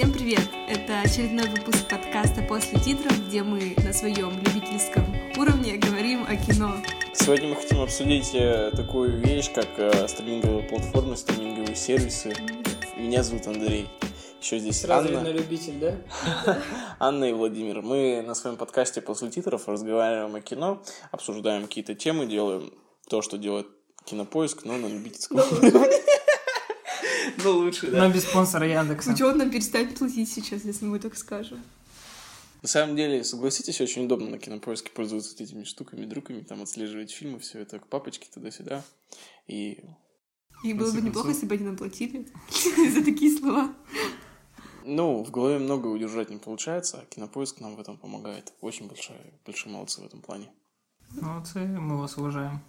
Всем привет! Это очередной выпуск подкаста «После титров», где мы на своем любительском уровне говорим о кино. Сегодня мы хотим обсудить э, такую вещь, как э, стриминговые платформы, стриминговые сервисы. Меня зовут Андрей. Еще здесь Сразу Анна. на любитель, да? Анна и Владимир. Мы на своем подкасте «После титров» разговариваем о кино, обсуждаем какие-то темы, делаем то, что делает Кинопоиск, но на любительском уровне. Ну, лучше, да. Но без спонсора Яндекса. Ну что он нам перестанет платить сейчас, если мы так скажем? На самом деле, согласитесь, очень удобно на кинопоиске пользоваться этими штуками, друками, там отслеживать фильмы, все это к папочке туда-сюда. И И было бы неплохо, если бы они нам платили за такие слова. Ну, в голове много удержать не получается, а кинопоиск нам в этом помогает. Очень большая, большие молодцы в этом плане. Молодцы, мы вас уважаем.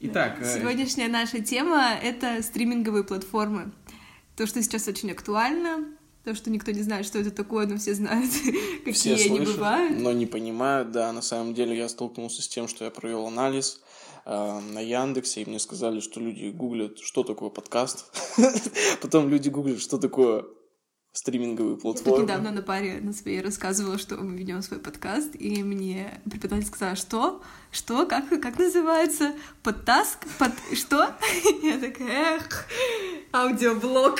Итак, э, Сегодняшняя наша тема — это стриминговые платформы. То, что сейчас очень актуально, то, что никто не знает, что это такое, но все знают, какие Все они слышат, бывают. но не понимают. Да, на самом деле я столкнулся с тем, что я провел анализ э, на Яндексе, и мне сказали, что люди гуглят, что такое подкаст. Потом люди гуглят, что такое стриминговые Я платформы. недавно на паре на своей рассказывала, что мы ведем свой подкаст, и мне преподаватель сказала, что? Что? Как, как называется? Подтаск? Под... Что? Я такая, эх, аудиоблог.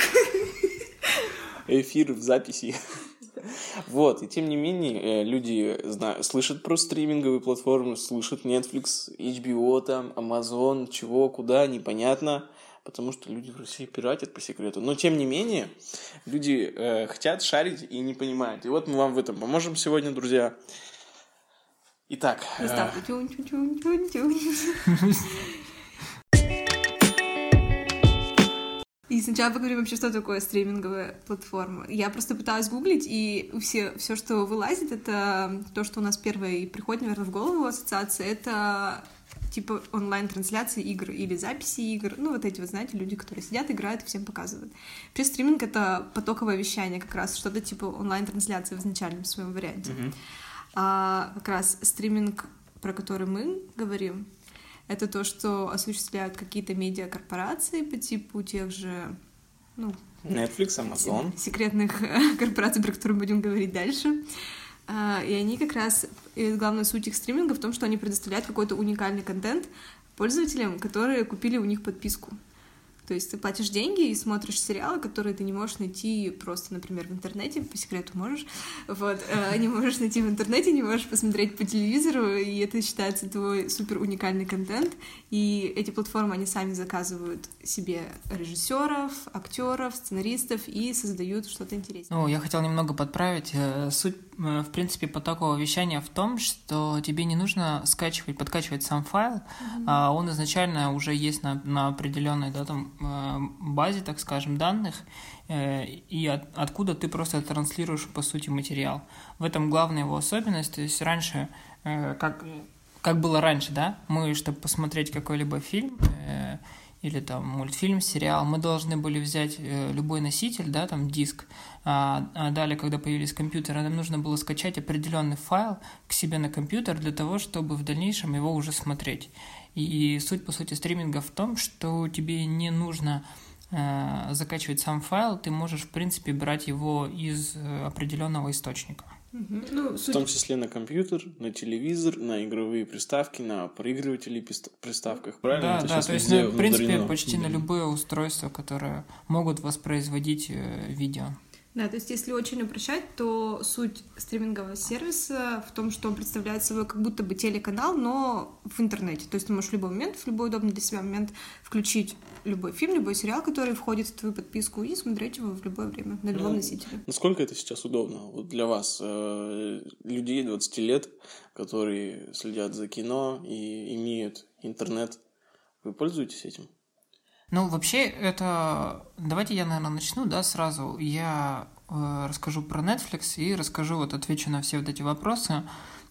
эфир в записи. Вот, и тем не менее, э, люди зна- слышат про стриминговые платформы, слышат Netflix, HBO, там, Amazon, чего, куда, непонятно, потому что люди в России пиратят по секрету. Но тем не менее, люди э, хотят шарить и не понимают. И вот мы вам в этом поможем сегодня, друзья. Итак, э. И сначала поговорим вообще, что такое стриминговая платформа. Я просто пыталась гуглить, и все, все, что вылазит, это то, что у нас первое и приходит, наверное, в голову ассоциация, это типа онлайн-трансляции игр или записи игр. Ну, вот эти вот, знаете, люди, которые сидят, играют и всем показывают. Вообще стриминг — это потоковое вещание как раз, что-то типа онлайн-трансляции в изначальном своем варианте. А как раз стриминг, про который мы говорим, это то, что осуществляют какие-то медиакорпорации по типу тех же, ну, Netflix, Amazon. секретных э, корпораций, про которые будем говорить дальше. А, И они как раз, главная суть их стриминга в том, что они предоставляют какой-то уникальный контент пользователям, которые купили у них подписку. То есть ты платишь деньги и смотришь сериалы, которые ты не можешь найти просто, например, в интернете, по секрету можешь, вот, э, не можешь найти в интернете, не можешь посмотреть по телевизору, и это считается твой супер уникальный контент, и эти платформы, они сами заказывают себе режиссеров, актеров, сценаристов и создают что-то интересное. Ну, я хотел немного подправить. Э, Суть, в принципе, потокового вещания в том, что тебе не нужно скачивать, подкачивать сам файл, а он изначально уже есть на, на определенной да, там, э, базе, так скажем, данных, э, и от- откуда ты просто транслируешь, по сути, материал. В этом главная его особенность. То есть раньше, э, как, как было раньше, да, мы, чтобы посмотреть какой-либо фильм, э, или там мультфильм, сериал, мы должны были взять э, любой носитель, да, там диск, далее, когда появились компьютеры, нам нужно было скачать определенный файл к себе на компьютер для того, чтобы в дальнейшем его уже смотреть. И суть, по сути, стриминга в том, что тебе не нужно э, закачивать сам файл, ты можешь, в принципе, брать его из э, определенного источника. Ну, В суть том числе на компьютер, на телевизор, на игровые приставки, на проигрыватели приставках. Правильно? Да, Это да, то есть, ну, в принципе, внедрено. почти на любое устройство, которое могут воспроизводить э, видео. Да, то есть если очень упрощать, то суть стримингового сервиса в том, что он представляет собой как будто бы телеканал, но в интернете. То есть ты можешь в любой момент, в любой удобный для себя момент включить любой фильм, любой сериал, который входит в твою подписку, и смотреть его в любое время, на любом Ну, носителе. Насколько это сейчас удобно вот для вас, э, людей 20 лет, которые следят за кино и имеют интернет? Вы пользуетесь этим? Ну, вообще, это... Давайте я, наверное, начну, да, сразу. Я э, расскажу про Netflix и расскажу, вот отвечу на все вот эти вопросы.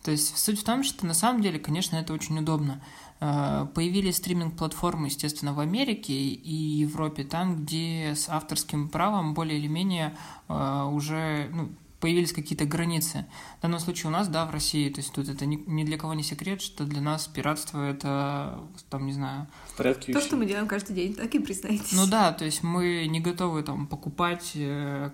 То есть суть в том, что на самом деле, конечно, это очень удобно. Э, Появились стриминг-платформы, естественно, в Америке и Европе, там, где с авторским правом более или менее э, уже ну, появились какие-то границы. В данном случае у нас, да, в России, то есть тут это ни, ни для кого не секрет, что для нас пиратство это, там, не знаю... Порядке То, что мы делаем каждый день, так и признайтесь. Ну да, то есть мы не готовы там покупать э,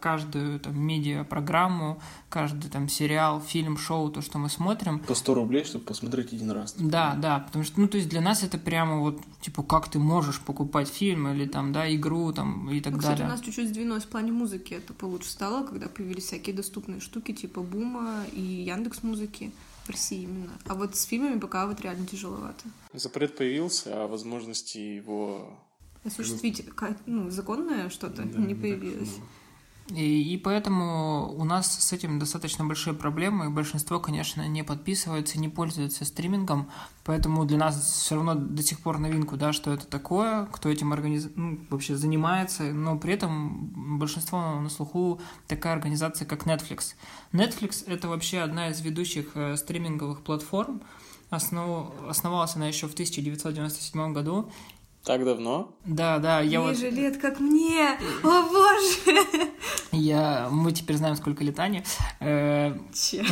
каждую там медиа-программу, каждый там сериал, фильм, шоу, то, что мы смотрим. По 100 рублей, чтобы посмотреть один раз. Да, да, потому что, ну, то есть для нас это прямо вот, типа, как ты можешь покупать фильм или там, да, игру там и так Ну, далее. Кстати, у нас чуть-чуть сдвинулось в плане музыки, это получше стало, когда появились всякие доступные штуки типа Бума и Яндекс Музыки в России именно. А вот с фильмами пока вот реально тяжеловато. Запрет появился, а возможности его... Осуществить ну, законное что-то не появилось. И, и поэтому у нас с этим достаточно большие проблемы, и большинство, конечно, не подписывается, не пользуется стримингом, поэтому для нас все равно до сих пор новинку, да, что это такое, кто этим организ... ну, вообще занимается, но при этом большинство на слуху такая организация, как Netflix. Netflix — это вообще одна из ведущих э, стриминговых платформ, Основ... основалась она еще в 1997 году, Так давно? да, да, я вот... Ниже лет, как мне! О, боже! Я... Мы теперь знаем, сколько лет Ане. Э, Че?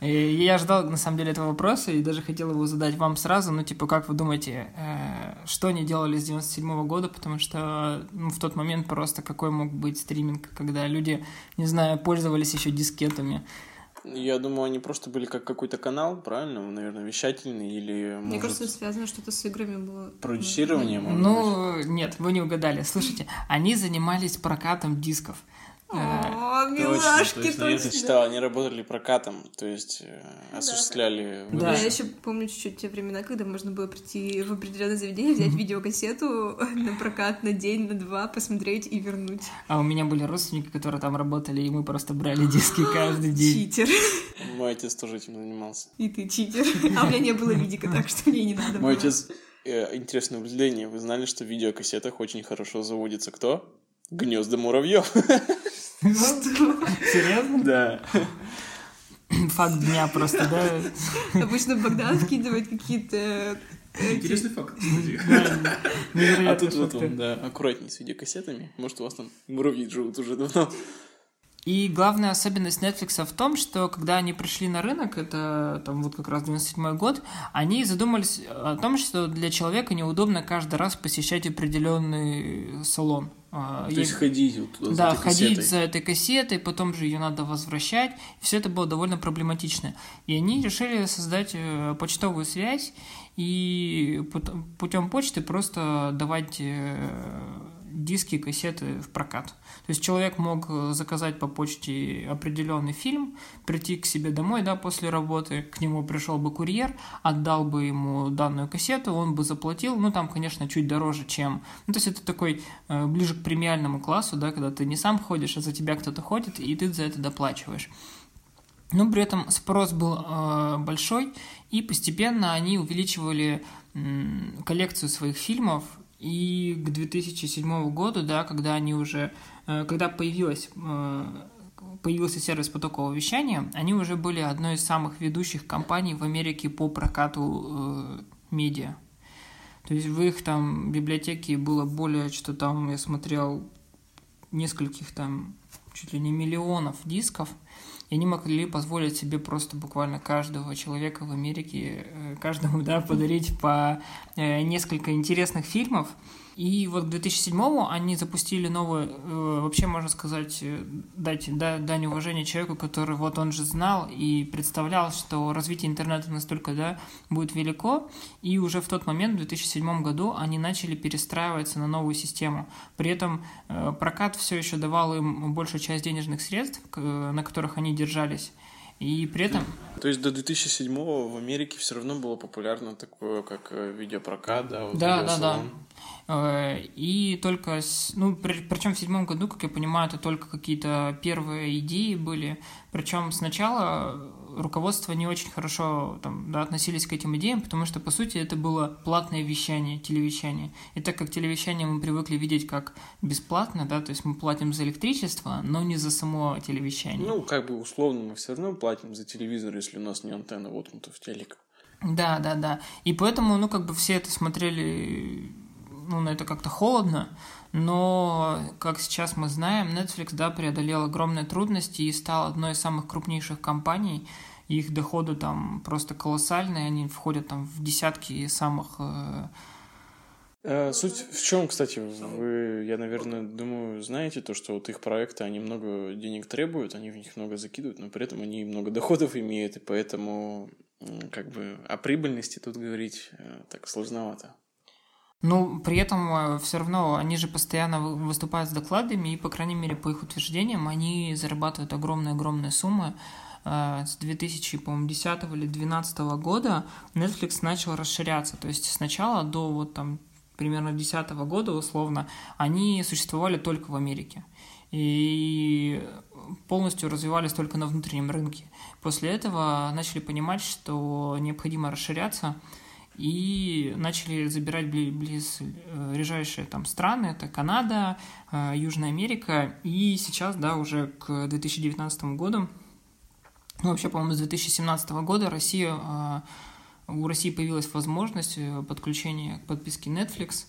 И Я ждал, на самом деле, этого вопроса и даже хотел его задать вам сразу. Ну, типа, как вы думаете, э, что они делали с 97 года? Потому что ну, в тот момент просто какой мог быть стриминг, когда люди, не знаю, пользовались еще дискетами. Я думаю, они просто были как какой-то канал, правильно? Наверное, вещательный или, Мне может, кажется, это связано что-то с играми было. продюсирование, может быть? Ну, нет, вы не угадали. Слушайте, они занимались прокатом дисков. Э, О, Точно, милашки, точно, я точно. читал, они работали прокатом, то есть э, осуществляли Да. Я еще помню чуть-чуть те времена, когда можно было прийти в определенное заведение, взять видеокассету на прокат на день, на два, посмотреть и вернуть. А у меня были родственники, которые там работали, и мы просто брали диски каждый день. Читер. Мой отец тоже этим занимался. И ты читер. А у меня не было видика, так что мне не надо Мой было. отец... э, интересное наблюдение. Вы знали, что в видеокассетах очень хорошо заводится кто? Гнезда муравьев. Серьезно? Да. Факт дня просто, да? Обычно Богдан вкидывает какие-то... Интересный факт. А тут вот он, да, аккуратней с видеокассетами. Может, у вас там муравьи живут уже давно. И главная особенность Netflix в том, что когда они пришли на рынок, это там вот как раз 97 год, они задумались о том, что для человека неудобно каждый раз посещать определенный салон. А, То есть ходить вот туда за да, этой ходить кассетой. за этой кассетой, потом же ее надо возвращать. Все это было довольно проблематично. И они решили создать э, почтовую связь и пут- путем почты просто давать э, диски, кассеты в прокат. То есть человек мог э, заказать по почте определенный фильм, прийти к себе домой, да, после работы, к нему пришел бы курьер, отдал бы ему данную кассету, он бы заплатил, ну там, конечно, чуть дороже, чем... Ну, то есть это такой э, ближе к премиальному классу, да, когда ты не сам ходишь, а за тебя кто-то ходит, и ты за это доплачиваешь. Но при этом спрос был э, большой, и постепенно они увеличивали м, коллекцию своих фильмов. И к 2007 году, да, когда они уже, э, когда появилась, э, появился сервис потокового вещания, они уже были одной из самых ведущих компаний в Америке по прокату э, медиа. То есть в их там библиотеке было более, что там я смотрел, нескольких там чуть ли не миллионов дисков, и они могли позволить себе просто буквально каждого человека в Америке, э, каждому, да, подарить по э, несколько интересных фильмов. И вот к 2007 они запустили новую, э, вообще можно сказать, э, дать да, дань уважения человеку, который вот он же знал и представлял, что развитие интернета настолько, да, будет велико. И уже в тот момент, в 2007 году, они начали перестраиваться на новую систему. При этом э, прокат все еще давал им большую часть денежных средств, к- на которых они держались. И при этом То есть до 2007 в Америке все равно было популярно такое, как э, видеопрокат, да, вот Да, да, да. Э, И только, с- ну, причем в седьмом году, как я понимаю, это только какие-то первые идеи были. Причем сначала руководство не очень хорошо там, да, относились к этим идеям, потому что, по сути, это было платное вещание, телевещание. И так как телевещание мы привыкли видеть как бесплатно, да, то есть мы платим за электричество, но не за само телевещание. Ну, как бы условно мы все равно платим за телевизор, если у нас не антенна воткнута в телек. Да, да, да. И поэтому, ну, как бы все это смотрели ну, на это как-то холодно, но, как сейчас мы знаем, Netflix, да, преодолел огромные трудности и стал одной из самых крупнейших компаний, их доходы там просто колоссальные, они входят там в десятки самых э, Э, суть в чем, кстати, вы, я, наверное, думаю, знаете то, что вот их проекты, они много денег требуют, они в них много закидывают, но при этом они много доходов имеют, и поэтому как бы о прибыльности тут говорить э, так сложновато. Ну, при этом э, все равно они же постоянно выступают с докладами, и, по крайней мере, по их утверждениям, они зарабатывают огромные-огромные суммы. С 2010 или 2012 года Netflix начал расширяться. То есть сначала до вот там примерно 2010 года, условно, они существовали только в Америке. И полностью развивались только на внутреннем рынке. После этого начали понимать, что необходимо расширяться, и начали забирать близ э, ближайшие там страны, это Канада, э, Южная Америка, и сейчас, да, уже к 2019 году, ну, вообще, по-моему, с 2017 года Россия э, у России появилась возможность э, подключения к подписке Netflix,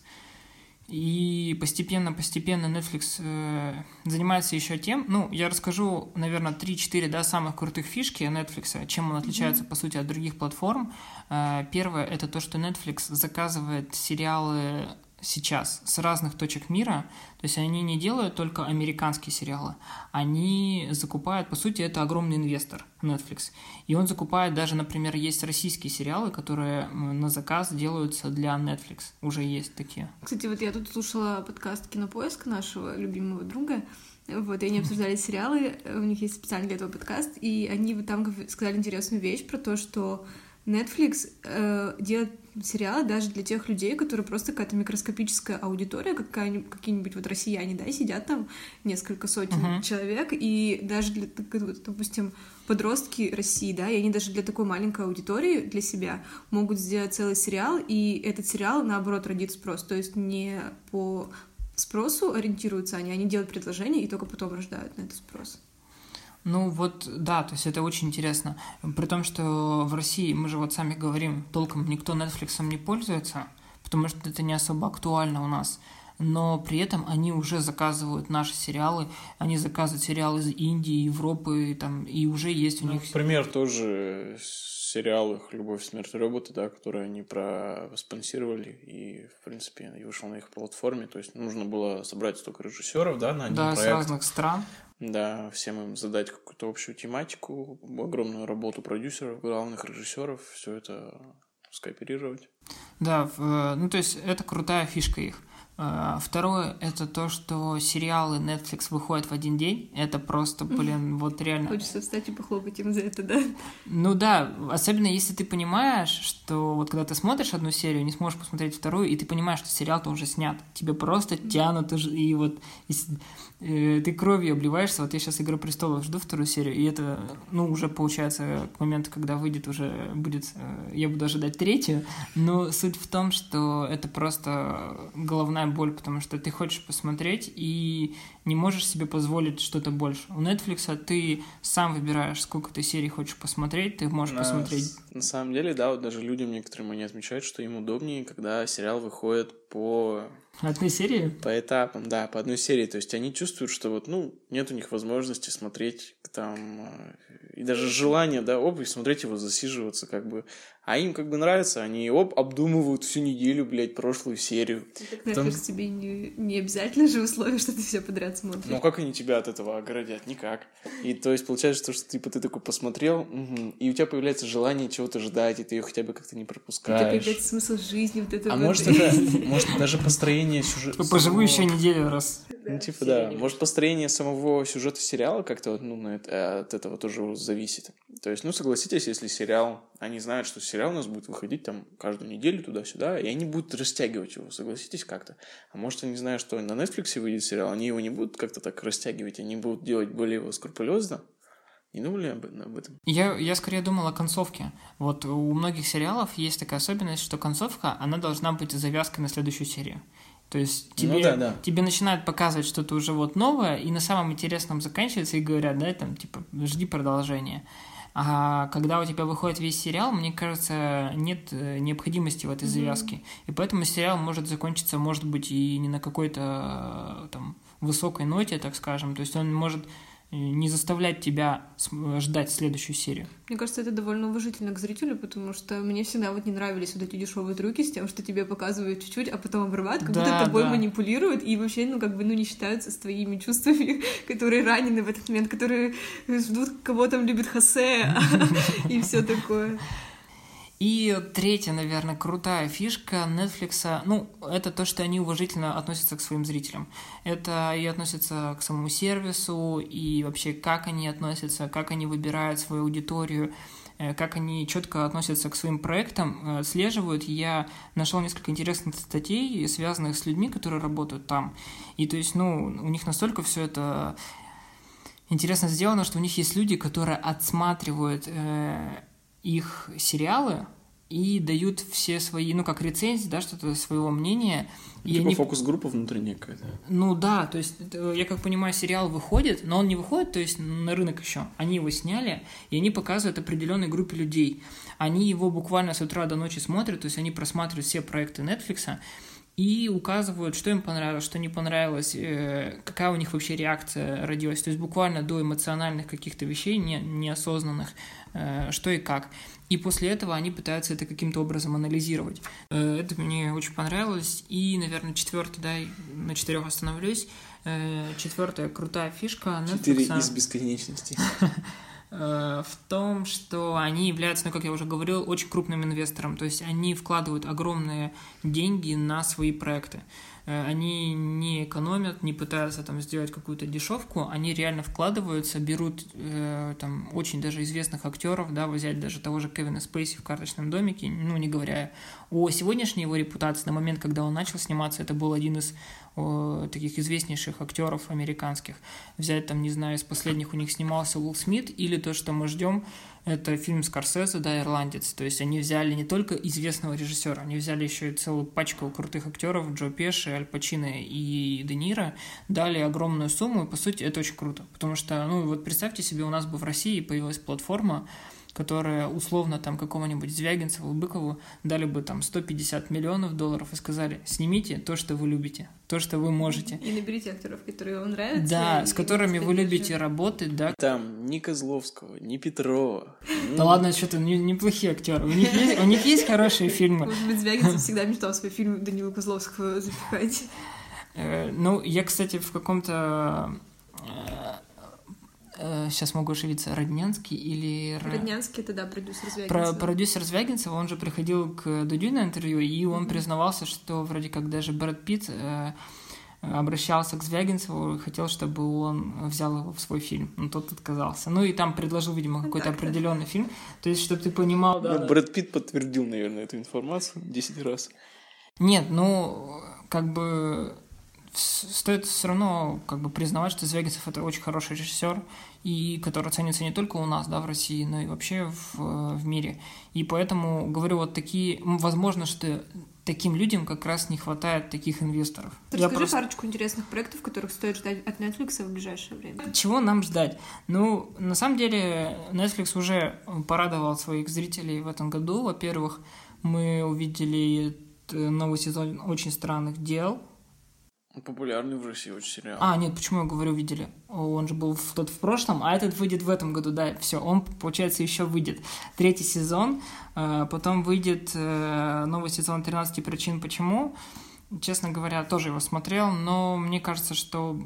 и постепенно-постепенно Netflix э, занимается еще тем, ну, я расскажу, наверное, 3-4 да, самых крутых фишки Netflix, чем он отличается, mm-hmm. по сути, от других платформ. Э, первое — это то, что Netflix заказывает сериалы сейчас с разных точек мира. То есть они не делают только американские сериалы. Они закупают, по сути, это огромный инвестор Netflix. И он закупает даже, например, есть российские сериалы, которые на заказ делаются для Netflix. Уже есть такие. Кстати, вот я тут слушала подкаст «Кинопоиск» нашего любимого друга. Вот, и они обсуждали сериалы, у них есть специальный для этого подкаст, и они вот там сказали интересную вещь про то, что Netflix э, делает сериалы даже для тех людей, которые просто какая-то микроскопическая аудитория, какая какие-нибудь вот россияне, да, сидят там несколько сотен uh-huh. человек, и даже для, допустим, подростки России, да, и они даже для такой маленькой аудитории, для себя, могут сделать целый сериал, и этот сериал, наоборот, родит спрос, то есть не по спросу ориентируются они, они делают предложение и только потом рождают на этот спрос. Ну вот, да, то есть это очень интересно. При том, что в России, мы же вот сами говорим, толком никто Netflix не пользуется, потому что это не особо актуально у нас. Но при этом они уже заказывают наши сериалы, они заказывают сериалы из Индии, Европы, там, и уже есть у ну, них... Пример тоже сериал их «Любовь, смерть, роботы», да, который они проспонсировали, и, в принципе, и вышел на их платформе. То есть нужно было собрать столько режиссеров, да, на один да, проект. с разных стран. Да, всем им задать какую-то общую тематику, огромную работу продюсеров, главных режиссеров, все это скооперировать. Да, э, ну то есть это крутая фишка их. Э, второе — это то, что сериалы Netflix выходят в один день. Это просто, блин, вот реально... Хочется встать и похлопать им за это, да? Ну да, особенно если ты понимаешь, что вот когда ты смотришь одну серию, не сможешь посмотреть вторую, и ты понимаешь, что сериал-то уже снят. Тебе просто тянут, и вот и, э, ты кровью обливаешься. Вот я сейчас «Игра престолов» жду вторую серию, и это, ну, уже получается к моменту, когда выйдет, уже будет... Э, я буду ожидать третью. Но суть в том, что это просто головная боль, потому что ты хочешь посмотреть и не можешь себе позволить что-то больше. У Netflix ты сам выбираешь, сколько ты серий хочешь посмотреть, ты можешь на, посмотреть. На самом деле, да, вот даже людям некоторым они отмечают, что им удобнее, когда сериал выходит по Одной серии? По этапам, да, по одной серии. То есть они чувствуют, что вот, ну, нет у них возможности смотреть там, э, и даже желания, да, оп, и смотреть его, засиживаться, как бы. А им как бы нравится, они оп, обдумывают всю неделю, блядь, прошлую серию. Так, Потом... кажется, тебе не, не обязательно же условие, что ты все подряд смотришь. Ну, как они тебя от этого оградят? Никак. И то есть получается, что, что типа ты такой посмотрел, угу, и у тебя появляется желание чего-то ждать, и ты ее хотя бы как-то не пропускаешь. Тебя появляется смысл жизни, вот это А вот. может, это, может, даже построение сюжета... Поживу еще неделю раз. Ну, типа, да. Может, построение самого сюжета сериала как-то, ну, от этого тоже зависит. То есть, ну, согласитесь, если сериал, они знают, что сериал у нас будет выходить там каждую неделю туда-сюда, и они будут растягивать его, согласитесь как-то. А может, они знают, что на Netflix выйдет сериал, они его не будут как-то так растягивать, они будут делать более его скрупулезно, не думали об, об этом? Я, я скорее думал о концовке. Вот у многих сериалов есть такая особенность, что концовка, она должна быть завязкой на следующую серию. То есть тебе, ну, да, да. тебе начинают показывать что-то уже вот новое, и на самом интересном заканчивается, и говорят, да, там, типа, жди продолжения. А когда у тебя выходит весь сериал, мне кажется, нет э, необходимости в этой завязке. И поэтому сериал может закончиться, может быть, и не на какой-то э, там высокой ноте, так скажем. То есть он может не заставлять тебя ждать следующую серию. Мне кажется, это довольно уважительно к зрителю, потому что мне всегда вот не нравились вот эти дешевые трюки с тем, что тебе показывают чуть-чуть, а потом обрывают, как да, будто тобой да. манипулируют и вообще, ну, как бы, ну, не считаются с твоими чувствами, которые ранены в этот момент, которые ждут, кого там любит Хосе и все такое. И третья, наверное, крутая фишка Netflix, ну, это то, что они уважительно относятся к своим зрителям. Это и относятся к самому сервису, и вообще как они относятся, как они выбирают свою аудиторию, э, как они четко относятся к своим проектам, отслеживают. Я нашел несколько интересных статей, связанных с людьми, которые работают там. И то есть, ну, у них настолько все это интересно сделано, что у них есть люди, которые отсматривают э, их сериалы и дают все свои, ну, как рецензии, да, что-то своего мнения. И типа они... фокус-группа внутренняя какая-то. Ну да, то есть, я как понимаю, сериал выходит, но он не выходит, то есть, на рынок еще. Они его сняли, и они показывают определенной группе людей. Они его буквально с утра до ночи смотрят, то есть, они просматривают все проекты Netflix, и указывают, что им понравилось, что не понравилось, э, какая у них вообще реакция родилась. То есть буквально до эмоциональных каких-то вещей, не, неосознанных, э, что и как. И после этого они пытаются это каким-то образом анализировать. Э, это мне очень понравилось. И, наверное, четвертый, да, на четырех остановлюсь. Четвертая крутая фишка. Четыре из бесконечности. Э, в том, что они являются, ну, как я уже говорил, очень крупным инвестором. То есть они вкладывают огромные деньги на свои проекты. Э, они не экономят, не пытаются там сделать какую-то дешевку, они реально вкладываются, берут э, там очень даже известных актеров, да, взять даже того же Кевина Спейси в «Карточном домике», ну, не говоря о сегодняшней его репутации, на момент, когда он начал сниматься, это был один из о, таких известнейших актеров американских. Взять там, не знаю, из последних у них снимался Уилл Смит, или то, что мы ждем, это фильм Скорсезе, да, «Ирландец». То есть они взяли не только известного режиссера, они взяли еще и целую пачку крутых актеров, Джо Пеши, Аль Пачино и Де Ниро, дали огромную сумму, и, по сути, это очень круто. Потому что, ну, вот представьте себе, у нас бы в России появилась платформа, которая условно там какому-нибудь Звягинцеву, Быкову дали бы там 150 миллионов долларов и сказали, снимите то, что вы любите, то, что вы можете. И наберите актеров, которые вам нравятся. Да, с которыми вы любите работать, да. Там ни Козловского, ни Петрова. Да ладно, что-то неплохие актеры. У них есть, у них есть хорошие фильмы. Может быть, Звягинцев всегда мечтал свой фильм Данила Козловского запихать. Э, ну, я, кстати, в каком-то э, сейчас могу ошибиться, Роднянский или... Роднянский, это да, продюсер Звягинцева. Про, продюсер Звягинцева, он же приходил к Дудю на интервью, и он mm-hmm. признавался, что вроде как даже Брэд Питт э, обращался к Звягинцеву и хотел, чтобы он взял его в свой фильм. Но тот отказался. Ну и там предложил, видимо, какой-то определенный фильм. То есть, чтобы ты понимал, да... Ну, Брэд Питт подтвердил, наверное, эту информацию 10 раз. Нет, ну, как бы стоит все равно как бы признавать, что Звягинцев это очень хороший режиссер, и который ценится не только у нас, да, в России, но и вообще в, в мире. И поэтому говорю, вот такие, возможно, что таким людям как раз не хватает таких инвесторов. Расскажи просто... парочку интересных проектов, которых стоит ждать от Netflix в ближайшее время. Чего нам ждать? Ну, на самом деле, Netflix уже порадовал своих зрителей в этом году. Во-первых, мы увидели новый сезон «Очень странных дел», Популярный в России очень сериал. А, нет, почему я говорю, видели? Он же был в, тот в прошлом, а этот выйдет в этом году, да, все, он, получается, еще выйдет. Третий сезон, э, потом выйдет э, новый сезон 13 причин почему. Честно говоря, тоже его смотрел, но мне кажется, что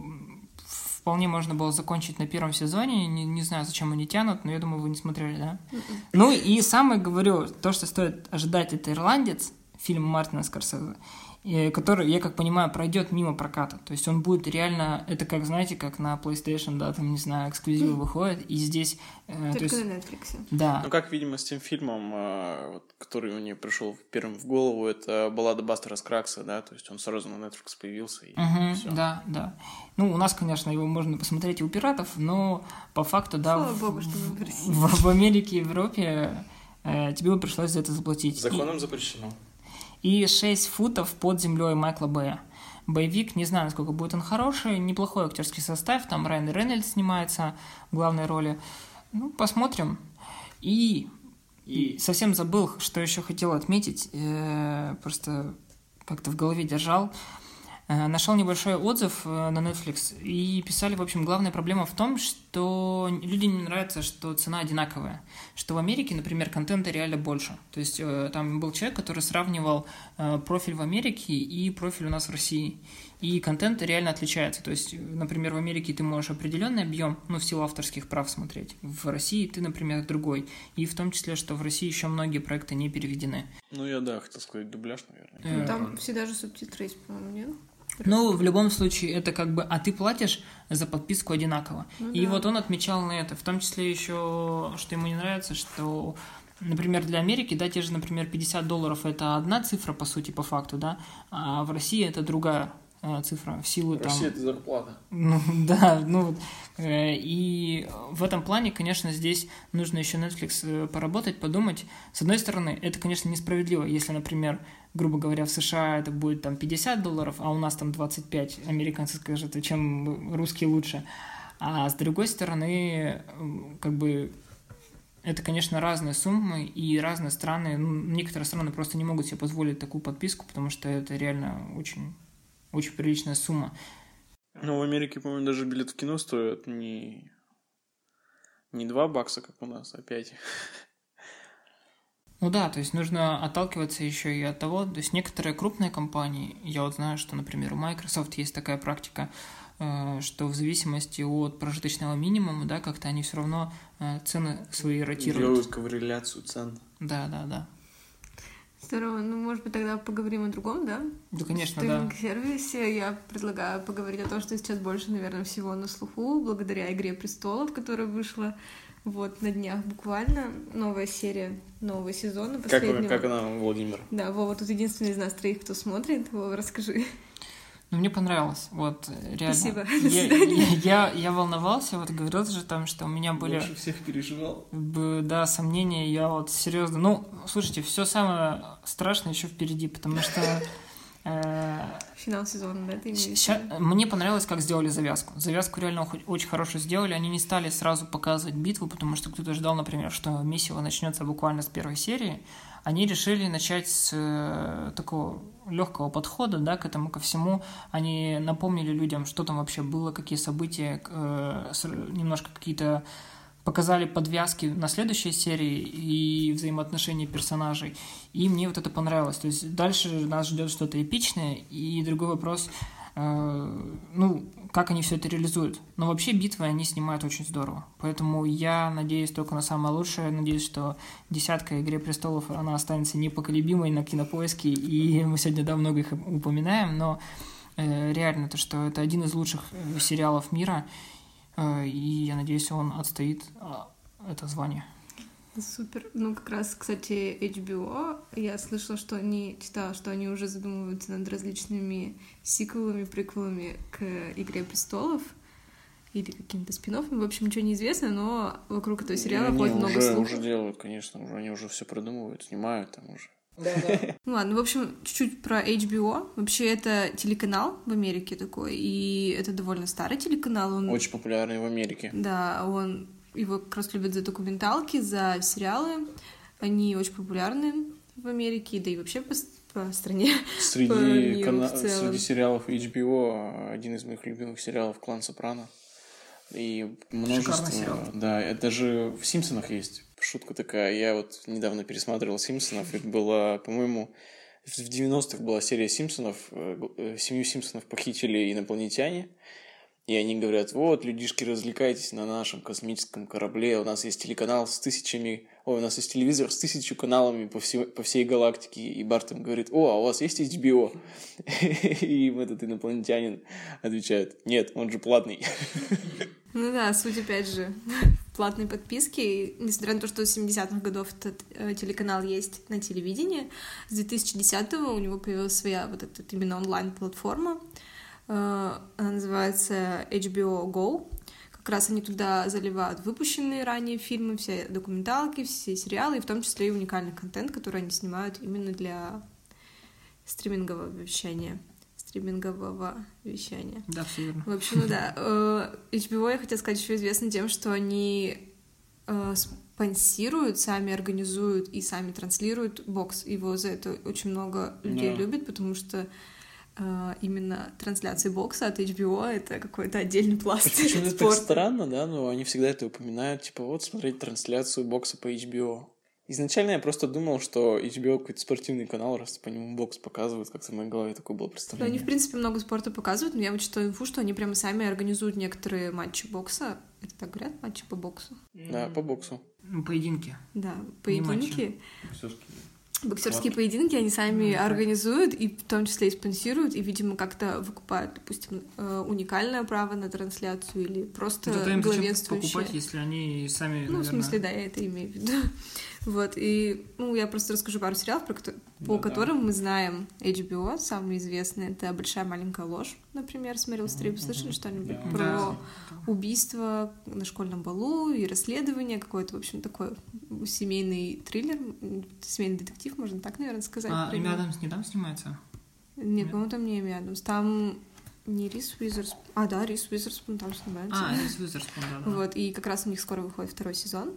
вполне можно было закончить на первом сезоне. Не, не знаю, зачем они тянут, но я думаю, вы не смотрели, да? М-м. Ну и самое, говорю, то, что стоит ожидать, это «Ирландец», фильм Мартина Скорсезе который, я как понимаю, пройдет мимо проката. То есть он будет реально, это как, знаете, как на PlayStation, да, там, не знаю, эксклюзивы выходят, и здесь... Э, Только есть, на Netflix. Да. Ну, как, видимо, с тем фильмом, э, вот, который мне пришел первым в голову, это баллада Бастера Скракса, да, то есть он сразу на Netflix появился, и угу, все. Да, да. Ну, у нас, конечно, его можно посмотреть и у пиратов, но по факту, да, Слава в, Богу, что в, в, в Америке и Европе э, тебе бы пришлось за это заплатить. Законом и... запрещено и 6 футов под землей Майкла Бэя. Боевик, не знаю, насколько будет он хороший, неплохой актерский состав, там Райан Рейнольдс снимается в главной роли. Ну, посмотрим. И, и совсем забыл, что еще хотел отметить, э, просто как-то в голове держал. Э, нашел небольшой отзыв э, на Netflix и писали, в общем, главная проблема в том, что людям не нравится, что цена одинаковая. Что в Америке, например, контента реально больше. То есть э, там был человек, который сравнивал профиль в Америке и профиль у нас в России. И контент реально отличается. То есть, например, в Америке ты можешь определенный объем, ну, в силу авторских прав смотреть. В России ты, например, другой. И в том числе, что в России еще многие проекты не переведены. Ну, я, да, хотел сказать дубляж, наверное. Ну, там всегда же субтитры есть, по-моему, нет? Ну, в любом случае, это как бы, а ты платишь за подписку одинаково. Ну, и да. вот он отмечал на это, в том числе еще, что ему не нравится, что, например, для Америки, да, те же, например, 50 долларов это одна цифра, по сути, по факту, да, а в России это другая цифра в силу там... Россия – это зарплата. Ну, да, ну, э, и в этом плане, конечно, здесь нужно еще Netflix э, поработать, подумать. С одной стороны, это, конечно, несправедливо, если, например, грубо говоря, в США это будет там 50 долларов, а у нас там 25, американцы скажут, а чем русские лучше. А с другой стороны, как бы это, конечно, разные суммы и разные страны. Ну, некоторые страны просто не могут себе позволить такую подписку, потому что это реально очень очень приличная сумма. Ну, в Америке, по-моему, даже билет в кино стоит не, не 2 бакса, как у нас, а 5. Ну да, то есть нужно отталкиваться еще и от того, то есть некоторые крупные компании, я вот знаю, что, например, у Microsoft есть такая практика, э, что в зависимости от прожиточного минимума, да, как-то они все равно э, цены свои ротируют. Делают корреляцию цен. Да, да, да. Здорово. Ну, может быть, тогда поговорим о другом, да? Да, конечно, да. В сервисе я предлагаю поговорить о том, что сейчас больше, наверное, всего на слуху, благодаря «Игре престолов», которая вышла вот на днях буквально. Новая серия нового сезона последнего. Как, как она, Владимир? Да, Вова, тут единственный из нас троих, кто смотрит. Вова, расскажи. Ну, мне понравилось, вот, реально. Спасибо, я, я, я, я волновался, вот, говорил же там, что у меня были... Больше всех переживал. Да, сомнения, я вот серьезно... Ну, слушайте, все самое страшное еще впереди, потому что... Э, Финал сезона, да, ты Ща, Мне понравилось, как сделали завязку. Завязку реально очень хорошо сделали. Они не стали сразу показывать битву, потому что кто-то ждал, например, что месиво начнется буквально с первой серии. Они решили начать с э, такого легкого подхода да, к этому, ко всему. Они напомнили людям, что там вообще было, какие события, э, немножко какие-то показали подвязки на следующей серии и взаимоотношения персонажей. И мне вот это понравилось. То есть дальше нас ждет что-то эпичное. И другой вопрос, ну, как они все это реализуют. Но вообще битвы они снимают очень здорово. Поэтому я надеюсь только на самое лучшее. Надеюсь, что десятка «Игре престолов» она останется непоколебимой на кинопоиске. И мы сегодня, да, много их упоминаем. Но э, реально то, что это один из лучших э, сериалов мира. Э, и я надеюсь, он отстоит э, это звание. Супер. Ну, как раз, кстати, HBO, я слышала, что они, читала, что они уже задумываются над различными сиквелами, приквелами к «Игре престолов» или какими-то спин В общем, ничего не известно, но вокруг этого сериала не, ходит много уже, слухов. уже делают, конечно, уже они уже все продумывают, снимают там уже. Да, да. Ну ладно, в общем, чуть-чуть про HBO. Вообще, это телеканал в Америке такой, и это довольно старый телеканал. Он... Очень популярный в Америке. Да, он его как раз любят за документалки, за сериалы. Они очень популярны в Америке, да и вообще по, по стране. Среди, по миру кана... среди сериалов HBO один из моих любимых сериалов «Клан Сопрано». И множество... Да, это же в «Симпсонах» есть шутка такая. Я вот недавно пересматривал «Симпсонов». Это была, по-моему, в 90-х была серия «Симпсонов». Э, семью «Симпсонов» похитили инопланетяне. И они говорят, вот, людишки, развлекайтесь на нашем космическом корабле, у нас есть телеканал с тысячами, ой, у нас есть телевизор с тысячу каналами по, всей, по всей галактике. И Барт им говорит, о, а у вас есть HBO? И им этот инопланетянин отвечает, нет, он же платный. Ну да, суть опять же платной подписки. Несмотря на то, что с 70-х годов этот э, телеканал есть на телевидении, с 2010-го у него появилась своя вот эта именно онлайн-платформа, она называется HBO Go. Как раз они туда заливают выпущенные ранее фильмы, все документалки, все сериалы, и в том числе и уникальный контент, который они снимают именно для стримингового вещания стримингового вещания. Да, все верно. В общем, ну да. Э, HBO, я хотела сказать, еще известно тем, что они э, спонсируют, сами организуют и сами транслируют бокс. Его за это очень много людей Да. любят, потому что э, именно трансляции бокса от HBO это какой-то отдельный пласт Почему-то так спорта. странно, да, но они всегда это упоминают, типа, вот смотреть трансляцию бокса по HBO. Изначально я просто думал, что HBO какой-то спортивный канал, раз по нему бокс показывают, как-то в моей голове такое было Ну, они, представление. в принципе, много спорта показывают, но я вычитала инфу, что они прямо сами организуют некоторые матчи бокса. Это так говорят? Матчи по боксу? Да, по боксу. Ну, Поединки. Да, Не поединки. Боксерские Схватки. поединки они сами да. организуют и в том числе и спонсируют, и, видимо, как-то выкупают, допустим, э, уникальное право на трансляцию или просто зачем главенствующее. покупать, если они сами, Ну, в наверное, смысле, да, я это имею в виду. Вот, и, ну, я просто расскажу пару сериалов, про кото- по Да-да. которым мы знаем HBO, самые известные. Это «Большая маленькая ложь», например, с Мэрил Стрип. Слышали что-нибудь Да. про Да. убийство на школьном балу и расследование, какой-то, в общем, такой семейный триллер, семейный детектив, можно так, наверное, сказать. А, Эми. Адамс не там снимается? Нет, Нет? по-моему, там не Эми Адамс. Там не Рис Уизерспун. А, да, Рис Уизерспун там снимается. А, Рис Уизерспун, да, да. Вот, и как раз у них скоро выходит второй сезон.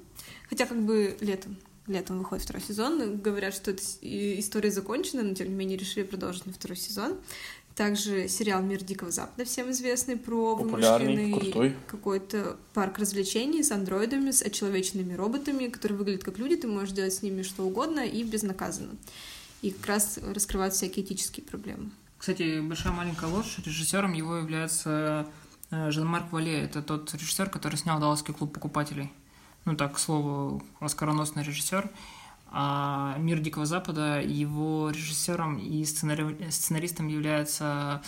Хотя как бы летом, летом выходит второй сезон. Говорят, что эта история закончена, но тем не менее решили продолжить на второй сезон. Также сериал «Мир Дикого Запада» всем известный про Популярный, вымышленный какой-то парк развлечений с андроидами, с очеловеченными роботами, которые выглядят как люди, ты можешь делать с ними что угодно и безнаказанно. И как раз раскрывают всякие этические проблемы. Кстати, «Большая маленькая ложь», режиссером его является э, Жан-Марк Вале. Это тот режиссер, который снял «Далласский клуб покупателей». Ну так, к слову, оскароносный режиссер. А «Мир Дикого Запада» его режиссером и сценари- сценаристом является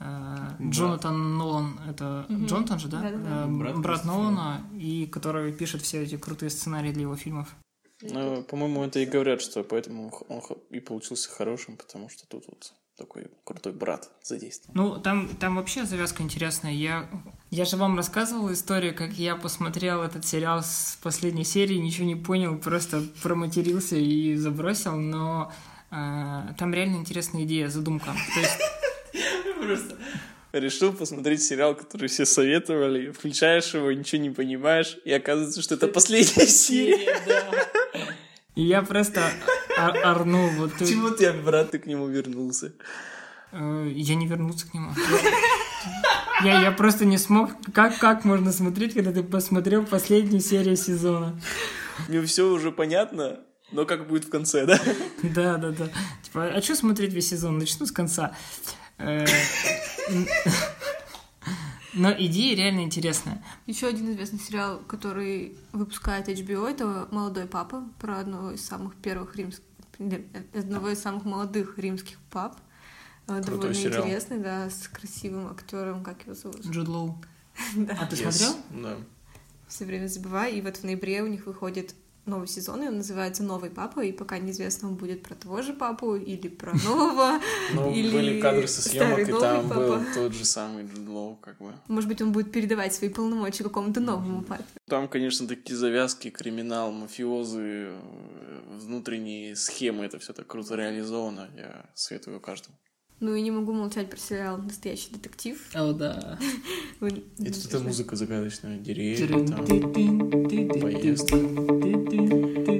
э. Джонатан Нолан. Это Мгм. Джонатан же, да? Да-да-да. Э, Брат брат. Нолана, и который пишет все эти крутые сценарии для его фильмов. Ну, по-моему, это и говорят, что поэтому он и получился хорошим, потому что тут вот такой крутой брат задействован. Ну, там, там вообще завязка интересная. Я, я же вам рассказывал историю, как я посмотрел этот сериал с последней серии, ничего не понял, просто проматерился и забросил, но э, там реально интересная идея, задумка. То есть, Просто решил посмотреть сериал, который все советовали, включаешь его, ничего не понимаешь, и оказывается, что это последняя серия. И я просто ор- орнул. Вот, Почему ты, брат, ты к нему вернулся? Э, я не вернулся к нему. Я, я просто не смог. Как, как можно смотреть, когда ты посмотрел последнюю серию сезона? Мне все уже понятно, но как будет в конце, да? Да, да, да. Типа, а что смотреть весь сезон? Начну с конца. Но идея реально интересная. Еще один известный сериал, который выпускает HBO, это «Молодой папа», про одного из самых первых римских, одного из самых молодых римских пап. Э, Крутой Довольно сериал. интересный, да, с красивым актером, как его зовут. Джуд Лоу. Да. А ты Yes. смотрел? Да. Все время забываю. И вот в ноябре у них выходит новый сезон, и он называется «Новый папа», и пока неизвестно, он будет про того же папу или про нового. Ну, Или были кадры со съемок, и там был тот же самый Джуд Лоу, как бы. Может быть, он будет передавать свои полномочия какому-то новому папе. Там, конечно, такие завязки, криминал, мафиозы, э, внутренние схемы, это все так круто реализовано. Я советую каждому. Ну и не могу молчать про сериал «Настоящий детектив». О, да. И тут эта музыка загадочная, деревья.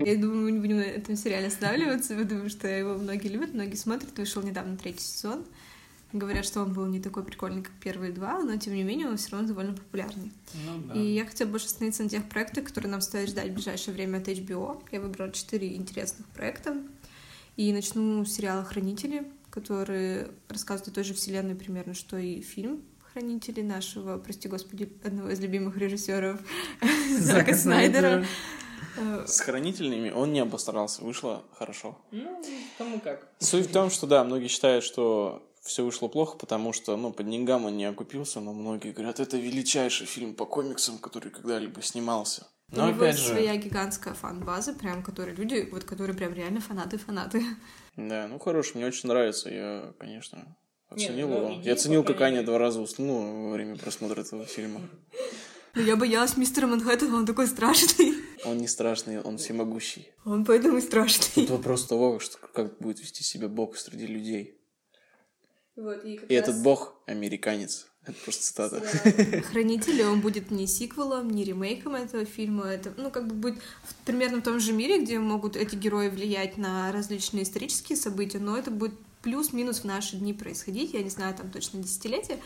Я думаю, мы не будем на этом сериале останавливаться, потому что его многие любят, многие смотрят. Вышел недавно третий сезон. Говорят, что он был не такой прикольный, как первые два, но тем не менее он все равно довольно популярный. Ну И я хотела больше остановиться на тех проектах, которые нам стоит ждать в ближайшее время от HBO. Я выбрала четыре интересных проекта. И начну с сериала «Хранители», который рассказывает о той же вселенной примерно, что и фильм «Хранители» нашего, прости господи, одного из любимых режиссеров Зака Снайдера. Э, С хранительными он не обосрался, вышло хорошо. Ну, кому как. Суть в том, что да, многие считают, что все вышло плохо, потому что, ну, по деньгам он не окупился, но многие говорят, это величайший фильм по комиксам, который когда-либо снимался. У Но него опять есть же, своя гигантская фан-база, прям, которые люди, вот которые прям реально фанаты-фанаты. Да, ну хороший, мне очень нравится, я, конечно, оценил ну, его. Я оценил, как Аня два раза уснула во время просмотра этого фильма. Но я боялась мистера Манхэттена, он такой страшный. Он не страшный, он всемогущий. Он поэтому и страшный. Тут вопрос того, что, как будет вести себя Бог среди людей. Вот, и, как И раз этот бог американец. Это просто цитата. сериал Хранители, он будет не сиквелом, не ремейком этого фильма. Это, ну, как бы будет в- примерно в том же мире, где могут эти герои влиять на различные исторические события, но это будет плюс-минус в наши дни происходить. Я не знаю, там точно десятилетие.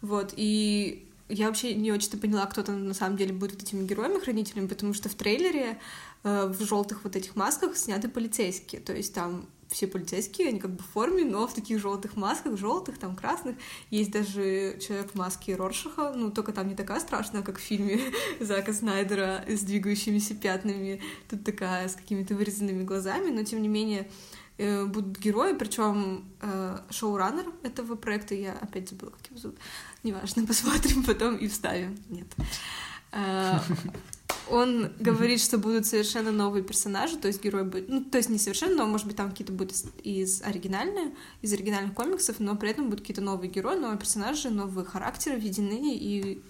Вот, и я вообще не очень-то поняла, кто там на самом деле будет этими героями-хранителями, потому что в трейлере э, в желтых вот этих масках сняты полицейские. То есть там все полицейские, они как бы в форме, но в таких желтых масках, желтых, там красных. Есть даже человек в маске Роршаха, ну только там не такая страшная, как в фильме Зака Снайдера с двигающимися пятнами. Тут такая с какими-то вырезанными глазами, но тем не менее э, будут герои, причем э, шоураннер этого проекта, я опять забыла, как его зовут, неважно, посмотрим потом и вставим. Нет. Он говорит, что будут совершенно новые персонажи, то есть герой будет, ну, то есть не совершенно, но, может быть, там какие-то будут из, оригинальных, из оригинальных комиксов, но при этом будут какие-то новые герои, новые персонажи, новые характеры введены, и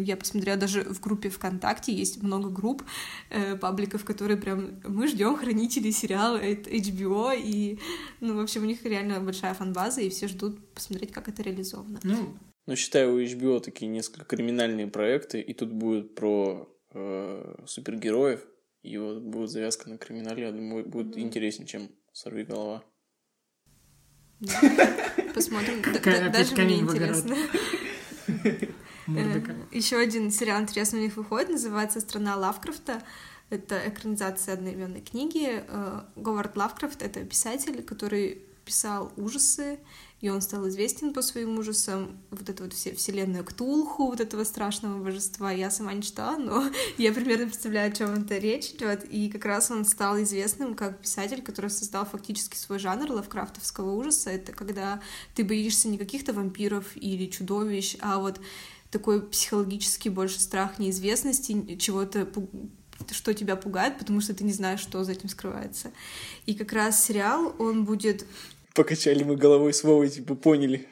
я посмотрела даже в группе ВКонтакте, есть много групп, э, пабликов, которые прям, мы ждем хранителей сериала от HBO, и, ну, в общем, у них реально большая фанбаза, и все ждут посмотреть, как это реализовано. Ну, Ну, считаю, у HBO такие несколько криминальные проекты, и тут будет про э, супергероев, и вот будет завязка на криминале, я думаю, будет интереснее, чем «Сорви голова». Посмотрим. Даже мне интересно. Мурдака. Еще один сериал интересный у них выходит, называется «Страна Лавкрафта». Это экранизация одноименной книги. Э, Говард Лавкрафт — это писатель, который писал ужасы, и он стал известен по своим ужасам. Вот это вот все вселенная Ктулху, вот этого страшного божества. Я сама не читала, но я примерно представляю, о чем это речь идет. И как раз он стал известным как писатель, который создал фактически свой жанр лавкрафтовского ужаса. Это когда ты боишься не каких-то вампиров или чудовищ, а вот такой психологический больше страх неизвестности, чего-то, что тебя пугает, потому что ты не знаешь, что за этим скрывается. И как раз сериал, он будет... Покачали мы головой с Вовой, типа, поняли.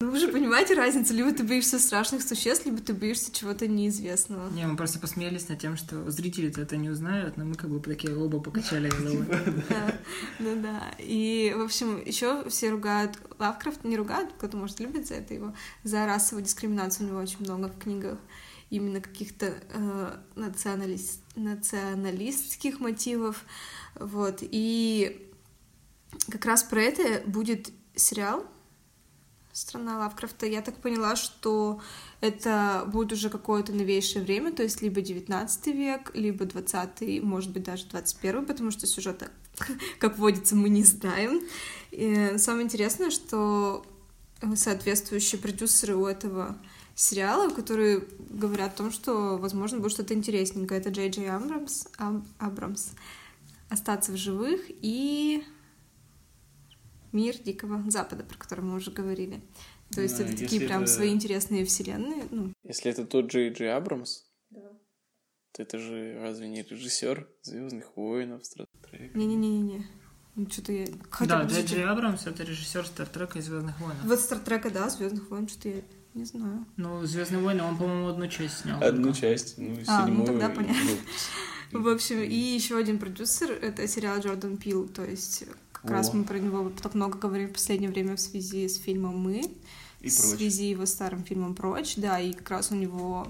Ну, вы же понимаете разницу? Либо ты боишься страшных существ, либо ты боишься чего-то неизвестного. Не, мы просто посмеялись над тем, что зрители это не узнают, но мы как бы такие оба покачали головой. Да, ну да. И, в общем, еще все ругают Лавкрафт, не ругают, кто-то, может, любит за это его, за расовую дискриминацию у него очень много в книгах именно каких-то э, националист, националистских мотивов, вот, и как раз про это будет сериал «Страна Лавкрафта». Я так поняла, что это будет уже какое-то новейшее время, то есть либо 19 век, либо 20 может быть, даже 21 потому что сюжета, как водится, мы не знаем. И самое интересное, что соответствующие продюсеры у этого сериала, которые говорят о том, что, возможно, будет что-то интересненькое. Это Джей Джей Абрамс, Аб- Абрамс «Остаться в живых» и «Мир Дикого Запада», про который мы уже говорили. То есть Да, это такие прям это- свои интересные вселенные. Ну, Если это тот Джей Джей Абрамс, то это же разве не режиссер Звездных воинов, Стартрека? не-не-не-не. Ну, что-то я... Хотя, Да, Джей Джей Абрамс это режиссер Стартрека и Звездных войн. Вот Стартрека, да, Звездных войн, что-то я не знаю. Ну, Звездные войны, он, по-моему, одну часть снял. Одну только. часть, ну, А, ну седьмую. тогда понятно. В общем, и еще один продюсер — это сериал Джордан Пил, то есть как раз О. мы про него так много говорим в последнее время в связи с фильмом «Мы», И в связи его старым фильмом «Прочь», да, и как раз у него...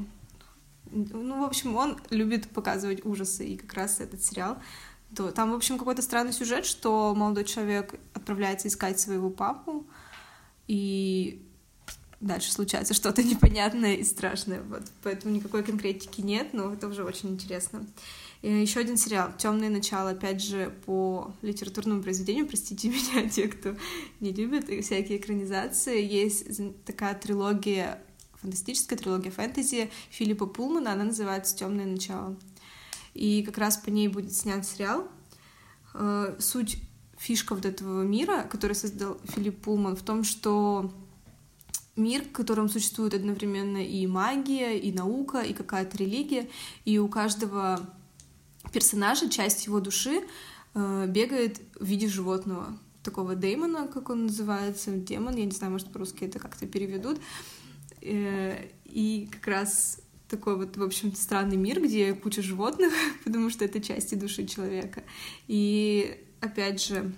Ну, в общем, он любит показывать ужасы, и как раз этот сериал то там, в общем, какой-то странный сюжет, что молодой человек отправляется искать своего папу, и дальше случается что-то непонятное и страшное. Вот. Поэтому никакой конкретики нет, но это уже очень интересно. Еще один сериал «Темное начало», опять же, по литературному произведению, простите меня, те, кто не любит всякие экранизации. Есть такая трилогия, фантастическая трилогия фэнтези Филиппа Пулмана, она называется «Темное начало». И как раз по ней будет снят сериал. Э, Суть фишка вот этого мира, который создал Филипп Пулман, в том, что мир, в котором существует одновременно и магия, и наука, и какая-то религия, и у каждого персонажа часть его души э, бегает в виде животного. Такого демона, как он называется, демон, я не знаю, может, по-русски это как-то переведут. Э, и как раз такой вот, в общем странный мир, где куча животных, потому что это части души человека. И опять же,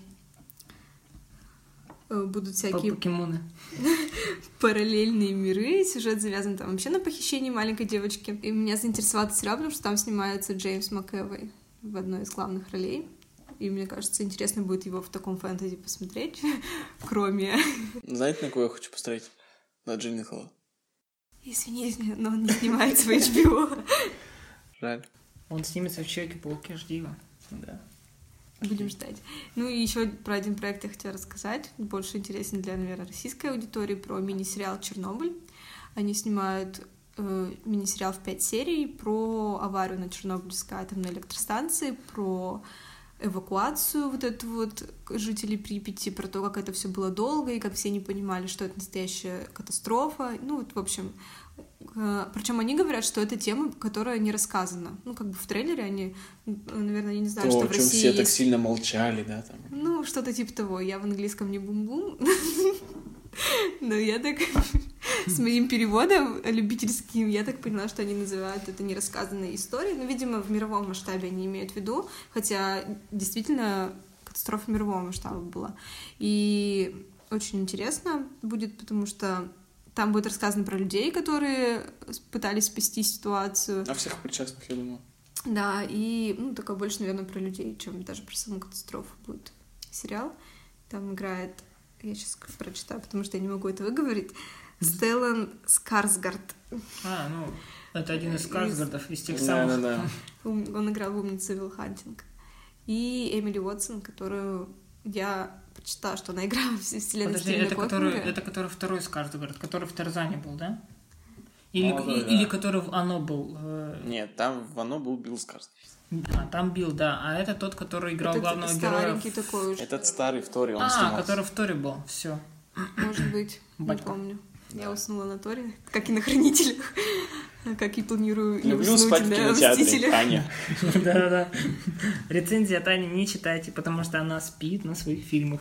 будут всякие Покемоны. параллельные миры. Сюжет завязан там вообще на похищении маленькой девочки. И меня заинтересовал этот сериал, потому что там снимается Джеймс МакЭвой в одной из главных ролей. И мне кажется, интересно будет его в таком фэнтези посмотреть, кроме... Знаете, на кого я хочу посмотреть? На Джинни Холла. Извините, но он не снимается в HBO. Жаль. Он снимется в Человеке-пауке, жди его. Да. Будем ждать. Ну и еще про один проект я хотела рассказать. Больше интересен для, наверное, российской аудитории про мини-сериал «Чернобыль». Они снимают э, мини-сериал в пять серий про аварию на Чернобыльской атомной электростанции, про эвакуацию вот эту вот жителей Припяти, про то, как это все было долго, и как все не понимали, что это настоящая катастрофа. Ну, вот, в общем, причем они говорят, что это тема, которая не рассказана. Ну, как бы в трейлере они, наверное, я не знаю, То, что в России все так сильно молчали, да, там. Ну, что-то типа того. Я в английском не бум-бум. Но я так с моим переводом любительским, я так поняла, что они называют это нерассказанной историей. Но, видимо, в мировом масштабе они имеют в виду, хотя действительно катастрофа мирового масштаба была. И очень интересно будет, потому что там будет рассказано про людей, которые пытались спасти ситуацию. А всех причастных, я думаю. Да, и, ну, такое больше, наверное, про людей, чем даже про саму катастрофу будет сериал. Там играет, я сейчас прочитаю, потому что я не могу это выговорить, Стеллан Скарсгард. А, ну, это один из Из- Скарсгардов, из тех Да, самых. да, да. Ум- Он играл в «Умнице Вилл Хантинг». И Эмили Уотсон, которую я почитала, что она играла в вселенной Подожди, Стивена это который, это который второй Скарсгард, который в Тарзане был, да? Или, О, да, и- да. или который в Оно был. э, Нет, там в оно был Билл Скарс. а, там Билл, да. А это тот, который играл Этот главного героя. в- такой уж, Этот старый в Торе, он А, снимался. который в Торе был. Все. может быть, не Батька. Помню. Я Да. уснула на Торе, как и на Хранителях, как и планирую Люблю уснуть спать в на кинотеатре, Мстителях. Аня. Да-да-да. Рецензия Тани не читайте, потому что она спит на своих фильмах.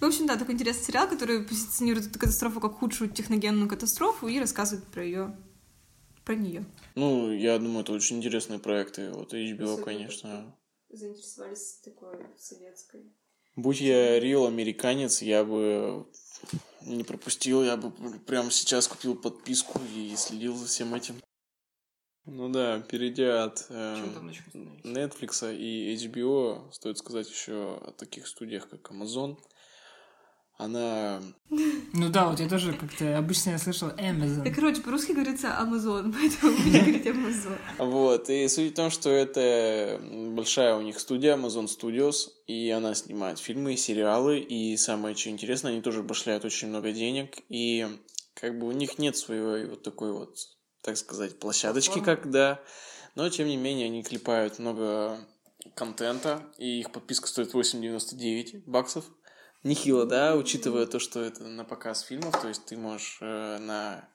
В общем, да, такой интересный сериал, который позиционирует эту катастрофу как худшую техногенную катастрофу и рассказывает про ее, про нее. Ну, я думаю, это очень интересные проекты. Вот HBO, конечно. Заинтересовались такой советской. Будь я реал американец, я бы не пропустил, я бы прямо сейчас купил подписку и следил за всем этим. Ну да, перейдя от э? Netflix и HBO, стоит сказать еще о таких студиях, как Amazon. Она... Ну да, вот я тоже как-то обычно я слышал Да, Amazon. короче, по-русски говорится Amazon, поэтому будем говорить Amazon. Вот, и суть в том, что это большая у них студия, Amazon Studios, и она снимает фильмы и сериалы, и самое что интересно, они тоже башляют очень много денег, и как бы у них нет своей вот такой вот, так сказать, площадочки, как да, но тем не менее они клепают много контента, и их подписка стоит 8,99 баксов. Нехило, да, учитывая то, что это на показ фильмов, то есть ты можешь э, на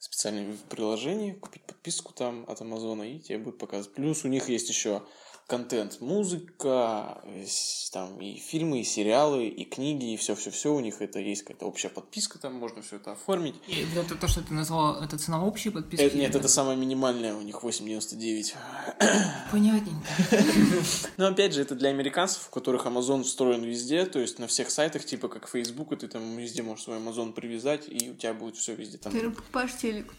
специальном приложении купить подписку там от Амазона, и тебе будет показывать. Плюс у них есть еще контент, музыка, э, там и фильмы, и сериалы, и книги, и все-все-все. У них это есть какая-то общая подписка, там можно все это оформить. И это то, что ты назвал, это цена общей подписки? Это, нет, это самая минимальная, у них 8,99. Понятненько. Но опять же, это для американцев, у которых Amazon встроен везде, то есть на всех сайтах, типа как Facebook, и ты там везде можешь свой Amazon привязать, и у тебя будет все везде там. Ты покупаешь телек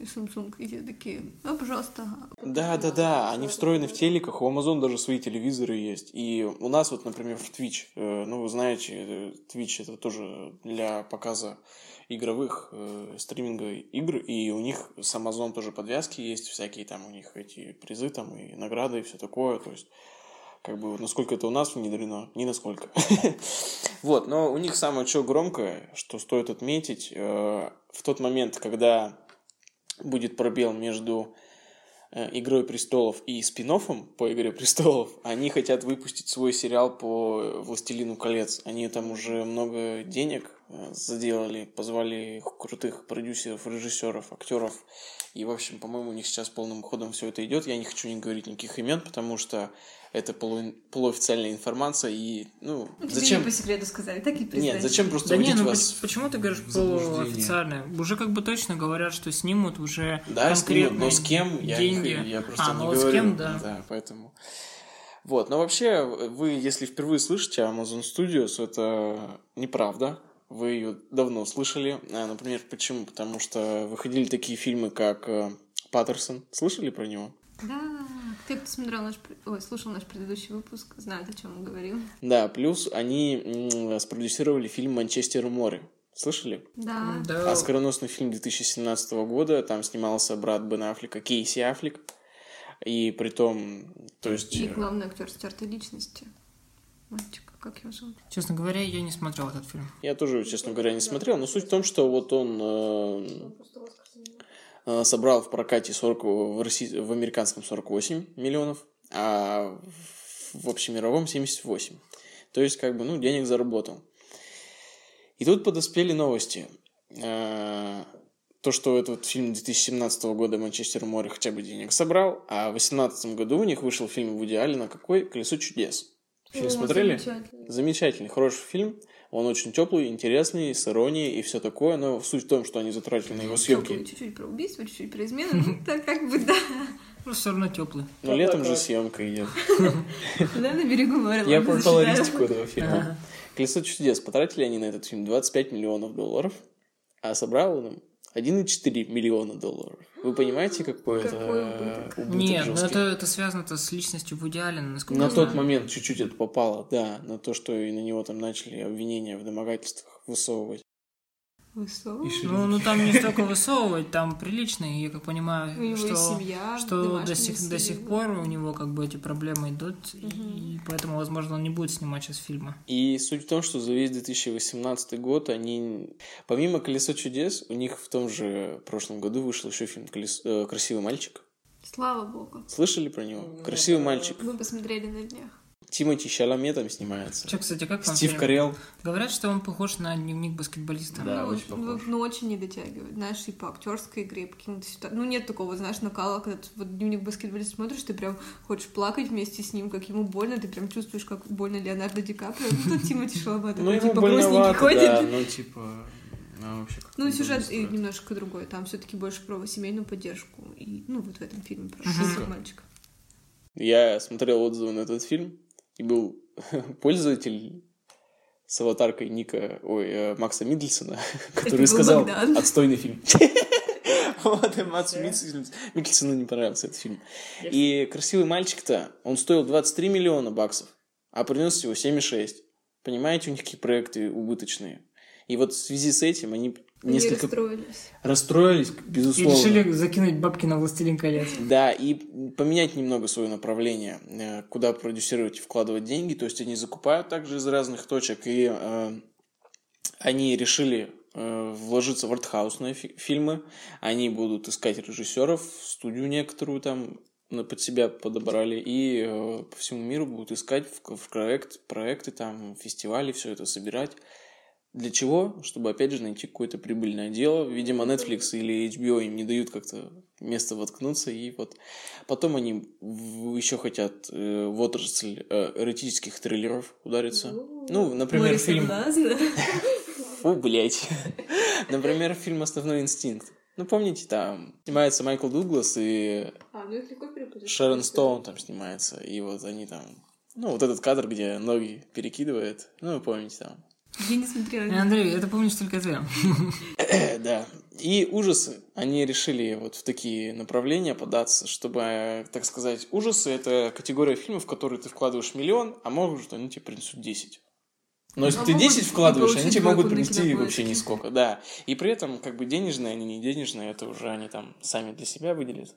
и Samsung, и те такие, ну, пожалуйста. Да, да, да, они встроены в телеках, у Amazon даже свои телевизоры есть. И у нас вот, например, в Twitch, э, ну, вы знаете, э, Twitch это тоже для показа игровых э, стриминга игр, и у них с Amazon тоже подвязки есть, всякие там у них эти призы там и награды и все такое, то есть как бы насколько это у нас внедрено, не насколько. Вот, но у них самое что громкое, что стоит отметить, э, в тот момент, когда будет пробел между э, Игрой престолов и спин по Игре престолов, они хотят выпустить свой сериал по Властелину колец. Они там уже много денег э, заделали, позвали крутых продюсеров, режиссеров, актеров. И, в общем, по-моему, у них сейчас полным ходом все это идет. Я не хочу не говорить никаких имен, потому что это полу- полуофициальная информация. И, ну, Тебе зачем... по секрету сказали, так и признай. Нет, зачем просто Да не, ну вас поч- почему ты говоришь полуофициально? Уже как бы точно говорят, что снимут уже Да, снимут, но с кем я, деньги. х- я просто а, не ну говорю. с кем, да. Да, поэтому. Вот, но вообще, вы, если впервые слышите Amazon Studios, это неправда. Вы ее давно слышали. А, например, почему? Потому что выходили такие фильмы, как э, Паттерсон. Слышали про него? Да, те, кто смотрел наш, ой, слушал наш предыдущий выпуск, знают, о чем мы говорим. Да, плюс они спродюсировали фильм «Манчестер у моря». Слышали? Да. Да. Оскароносный фильм 2017 года. Там снимался брат Бен Аффлека, Кейси Аффлек. И при том, то есть... И главный актер стертой личности. Мальчик, как его зовут? Честно говоря, я не смотрел этот фильм. Я тоже, честно говоря, не смотрел, но суть в том, что вот он э, э, собрал в прокате 40, в, России, в американском 48 миллионов, а в общемировом 78. То есть, как бы, ну, денег заработал. И тут подоспели новости. Э, То, что этот фильм 2017 года «Манчестер у моря» хотя бы денег собрал, а в 2018 году у них вышел фильм Вуди Аллена «Какой? Колесо чудес». Фильм О, смотрели? замечательно. Замечательный, хороший фильм. Он очень теплый, интересный, с иронией и все такое, но суть в том, что они затратили на его Тёплый, съемки. Чуть-чуть про убийство, чуть-чуть про измену. Ну, так как бы да. Ну, все равно теплый. Но летом же съемка идет. Да, на берегу моря. Я про колористику этого фильма. Колесо чудес. Потратили они на этот фильм 25 миллионов долларов, а собрал он им 1,4 миллиона долларов. Вы понимаете, какой это Какой убыток. убыток Нет, ну жесткий? это, это связано-то с личностью Вуди Аллена, насколько На я тот знаю. момент чуть-чуть это попало, да, на то, что и на него там начали обвинения в домогательствах высовывать. Высоко. Ну, ну там не столько высовывать, там приличные, я как понимаю, У что, семья, что до сих, до сих пор у него как бы эти проблемы идут, и поэтому, возможно, он не будет снимать сейчас фильма. И суть в том, что за весь 2018 год они, помимо «Колесо чудес», у них в том же прошлом году вышел еще фильм «Колес- э, «Красивый мальчик». Слава богу. Слышали про него? «Красивый мальчик». Мы посмотрели на днях. Тимати Шаламе там снимается. Че, кстати, как вам Стив? Карелл. Говорят, что он похож на дневник баскетболиста. Да, ну, очень ну, похож. ну, очень не дотягивает. Знаешь, и по актерской игре, по каким-то ситуациям. Ну, нет такого, знаешь, накала, когда ты вот дневник баскетболиста смотришь, ты прям хочешь плакать вместе с ним, как ему больно, ты прям чувствуешь, как больно Леонардо Ди Каприо. Ну, тут Тимати Шаламе, Ну, такой, ему типа, грустненький ходит. да, ну, типа... Ну, вообще как-то Ну, сюжет и немножко другой. Там все-таки больше про семейную поддержку. И, ну, вот в этом фильме про мальчика. Я смотрел отзывы на этот фильм, и был пользователь с аватаркой Ника, ой, э, Макса Миддельсона, который сказал Богдан. «Отстойный фильм». Вот, и Миддельсону Миддельсону не понравился этот фильм. И «Красивый мальчик»-то, он стоил 23 миллиона баксов, а принес всего 7,6. Понимаете, у них какие проекты убыточные. И вот в связи с этим они Они несколько расстроились. расстроились, И безусловно. решили закинуть бабки на «Властелин колец». Да, и поменять немного свое направление, э, куда продюсировать и вкладывать деньги. То есть они закупают также из разных точек, и э, они решили э, вложиться в артхаусные фи- фильмы. Они будут искать режиссеров, студию некоторую там под себя подобрали, и э, по всему миру будут искать в, в проект, проекты, там, фестивали, все это собирать. Для чего? Чтобы, опять же, найти какое-то прибыльное дело. Видимо, Netflix или HBO им не дают как-то место воткнуться, и вот потом они еще хотят э, в отрасль э, эротических триллеров удариться. Ну, например, фильм... Фу, блядь. Например, фильм «Основной инстинкт». Ну, помните, там снимается Майкл Дуглас и А, ну. Шерон Стоун там снимается. И вот они там... Ну, вот этот кадр, где ноги перекидывает. Ну, вы помните там. Я не смотрела. Э, Андрей, это помнишь только ты. Да. И ужасы. Они решили вот в такие направления податься, чтобы, э, так сказать, ужасы — это категория фильмов, в которые ты вкладываешь миллион, а может, они тебе принесут 10. Но если А ты могут 10 вкладываешь, они тебе могут принести вообще нисколько, да. И при этом, как бы, денежные, они не денежные, это уже они там сами для себя выделят.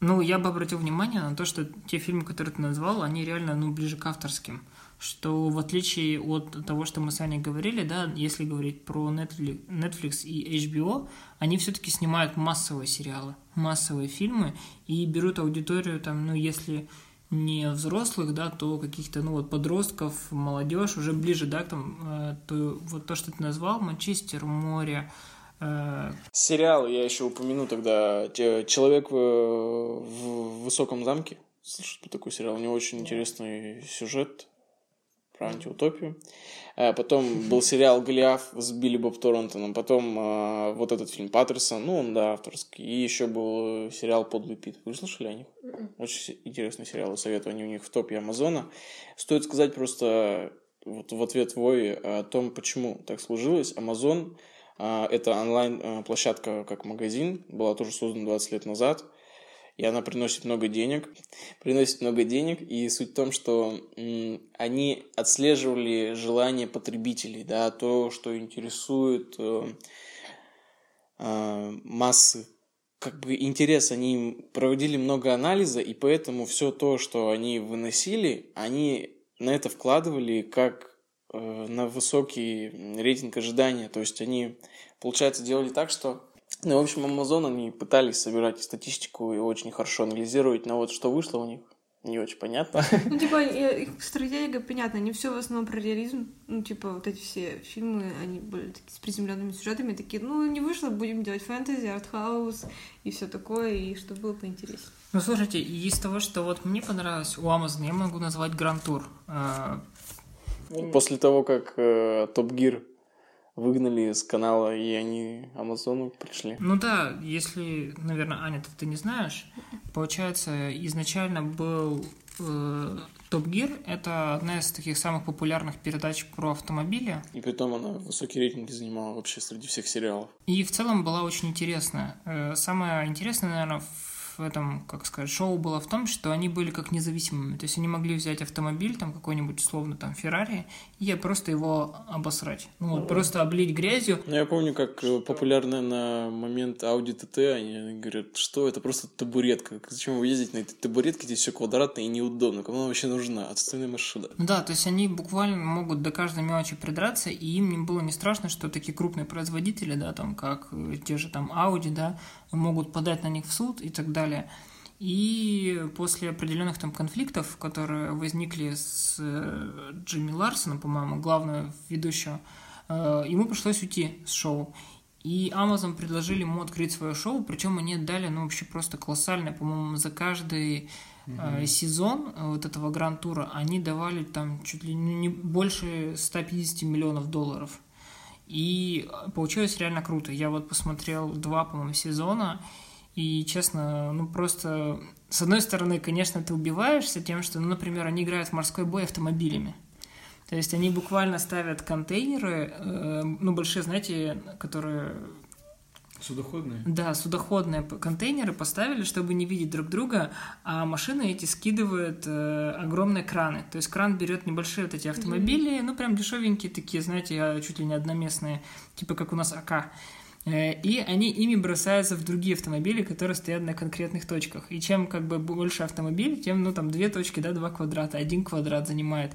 Ну, я бы обратил внимание на то, что те фильмы, которые ты назвал, они реально, ну, ближе к авторским. Что в отличие от того, что мы с вами говорили, да, если говорить про Netflix, и HBO, они все-таки снимают массовые сериалы, массовые фильмы и берут аудиторию там, ну, если не взрослых, да, то каких-то, ну, вот подростков, молодежь, уже ближе, да, к там, э, то, вот то, что ты назвал, Манчестер, море, э, Сериал я еще упомяну тогда. Человек в, высоком замке. Что такой сериал? У него очень интересный сюжет про антиутопию. А потом был сериал «Голиаф» с Билли Боб Торрентоном. Потом а, вот этот фильм «Паттерсон». Ну, он, да, авторский. И еще был сериал «Подлый Пит». Вы слышали о них? Очень интересный сериал, советую. Они у них в топе Амазона. Стоит сказать просто, вот в ответ твой о том, почему так сложилось. Amazon а, это онлайн-площадка как магазин, была тоже создана 20 лет назад, и она приносит много денег. Приносит много денег, и суть в том, что они отслеживали желания потребителей, да, то, что интересует э, э, массы как бы интерес, они проводили много анализа, и поэтому все то, что они выносили, они на это вкладывали как э, на высокий рейтинг ожидания. То есть они, получается, делали так, что ну, в общем, Amazon, они пытались собирать статистику и очень хорошо анализировать, но вот что вышло у них, не очень понятно. Ну, типа, их стратегия понятна, они все в основном про реализм. Ну, типа, вот эти все фильмы, они были такие с приземленными сюжетами, такие, ну, не вышло, будем делать фэнтези, артхаус и все такое, и чтобы было поинтереснее. Ну, слушайте, из того, что вот мне понравилось у Amazon, я могу назвать Гранд Тур. А, После того, как э, Топ Гир выгнали с канала, и они Амазону пришли. Ну да, если, наверное, Аня, ты, ты не знаешь, получается, изначально был э, Топ Гир, это одна из таких самых популярных передач про автомобили. И при том она высокие рейтинги занимала вообще среди всех сериалов. И в целом была очень интересная. Э, самое интересное, наверное, в этом, как сказать, шоу было в том, что они были как независимыми. То есть они могли взять автомобиль, там какой-нибудь, условно, там, Феррари, и просто его обосрать. Ну, вот, просто облить грязью. Ну, я помню, как э, популярно на момент Audi TT, они говорят, что это просто табуретка. Зачем вы ездите на этой табуретке, здесь все квадратно и неудобно. Кому она вообще нужна? Отстойная машина. Ну да, то есть они буквально могут до каждой мелочи придраться, и им не было не страшно, что такие крупные производители, да, там, как э, те же там Audi, да, могут подать на них в суд и так далее. И после определенных там конфликтов, которые возникли с э, Джимми Ларсоном, по-моему, главного ведущего, э, ему пришлось уйти с шоу. И Amazon предложили ему открыть свое шоу, причем они дали, ну, вообще просто колоссальное, по-моему, за каждый mm-hmm. сезон вот этого гранд-тура они давали там чуть ли не больше 150 миллионов долларов. И получилось реально круто. Я вот посмотрел два, по-моему, сезона, и, честно, ну просто... С одной стороны, конечно, ты убиваешься тем, что, ну, например, они играют в морской бой автомобилями. То есть они буквально ставят контейнеры, э, ну, большие, знаете, которые Судоходные? Да, судоходные контейнеры поставили, чтобы не видеть друг друга, а машины эти скидывают э, огромные краны. То есть кран берет небольшие вот эти автомобили, mm-hmm. ну прям дешевенькие такие, знаете, а, чуть ли не одноместные, типа как у нас АК. Э, и они ими бросаются в другие автомобили, которые стоят на конкретных точках. И чем как бы больше автомобиль, тем, ну, там, две точки, да, два квадрата, один квадрат занимает.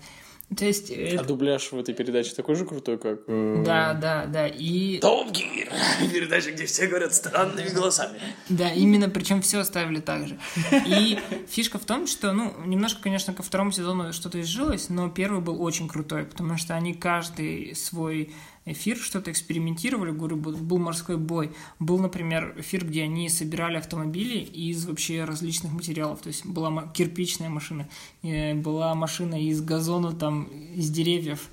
То есть... А дубляж в этой передаче такой же крутой, как... Э, да, да, да, и... Том Гир! Передача, где все говорят странными голосами. Да, именно, причем все оставили так же. И фишка в том, что, ну, немножко, конечно, ко второму сезону что-то изжилось, но первый был очень крутой, потому что они каждый свой эфир, что-то экспериментировали, говорю, был морской бой. Был, например, эфир, где они собирали автомобили из вообще различных материалов. То есть была кирпичная машина, э, была машина из газона, там, из деревьев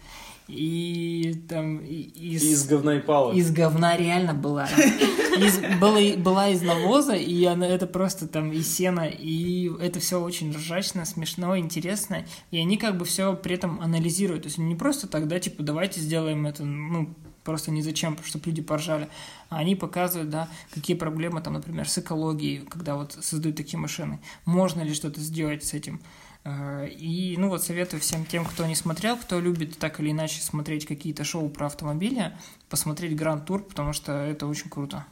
и там из... Из говна и пала. Из говна реально была. Из, была, была из навоза, и она, это просто там из сена, и это все очень ржачно, смешно, интересно, и они как бы все при этом анализируют, то есть не просто тогда, типа, давайте сделаем это, ну, просто не зачем, чтобы люди поржали. А они показывают, да, какие проблемы там, например, с экологией, когда вот создают такие машины. Можно ли что-то сделать с этим? Э, и, ну вот, советую всем тем, кто не смотрел, кто любит так или иначе смотреть какие-то шоу про автомобили, посмотреть Гранд Тур, потому что это очень круто.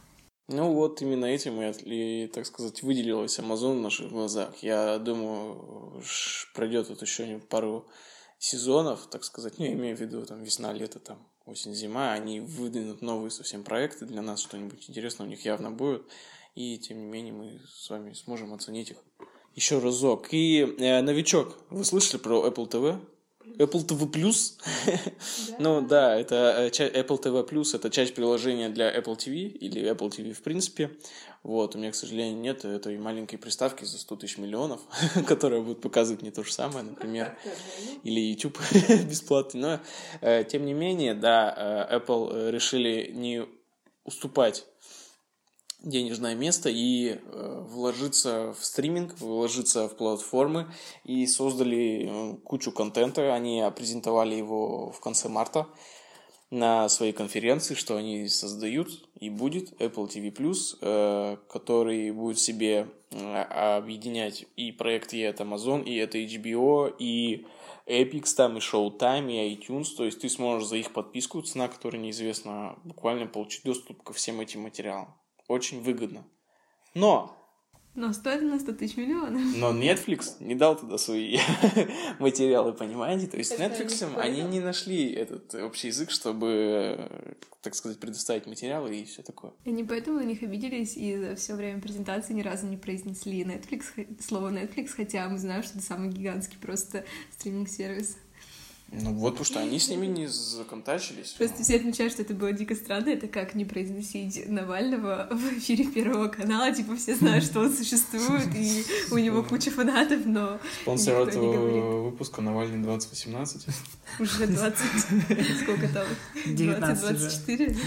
Ну вот именно этим и, так сказать, выделилась Amazon в наших глазах. Я думаю, пройдет это еще пару сезонов, так сказать, ну, я имею в виду там весна, лето, там осень, зима, они выдвинут новые совсем проекты для нас, что-нибудь интересное у них явно будет, и тем не менее мы с вами сможем оценить их еще разок. И э, новичок, вы слышали про Apple TV? Apple TV Plus? ну да, это э, Apple TV Plus, это часть приложения для Apple TV или Apple TV в принципе. Вот, у меня, к сожалению, нет этой маленькой приставки за 100 тысяч миллионов, которая будет показывать мне то же самое, например, или YouTube бесплатный. Но, э, тем не менее, да, э, Apple решили не уступать денежное место и э, вложиться в стриминг, вложиться в платформы и создали э, кучу контента. Они презентовали его в конце марта на своей конференции, что они создают и будет Apple TV+, э, который будет себе э, объединять и проекты и это Amazon, и это HBO, и Epix, там и Showtime, и iTunes, то есть ты сможешь за их подписку, цена которая неизвестна, буквально получить доступ ко всем этим материалам. Очень выгодно. Но Но стоит на 100 тысяч миллионов. но Netflix не дал туда свои материалы, понимаете? То есть Netflix они не нашли этот общий язык, чтобы, так сказать, предоставить материалы и все такое. Они поэтому на них обиделись и за все время презентации ни разу не произнесли Netflix, слово Netflix, хотя мы знаем, что это самый гигантский просто стриминг-сервис. Ну вот, потому что они с ними не законтачились. Просто все отмечают, что это было дико странно. Это как не произносить Навального в эфире Первого канала. Типа все знают, что он существует, и у него куча фанатов, но Спонсор этого выпуска Навальный 2018. Уже 20. Сколько там? 19 24.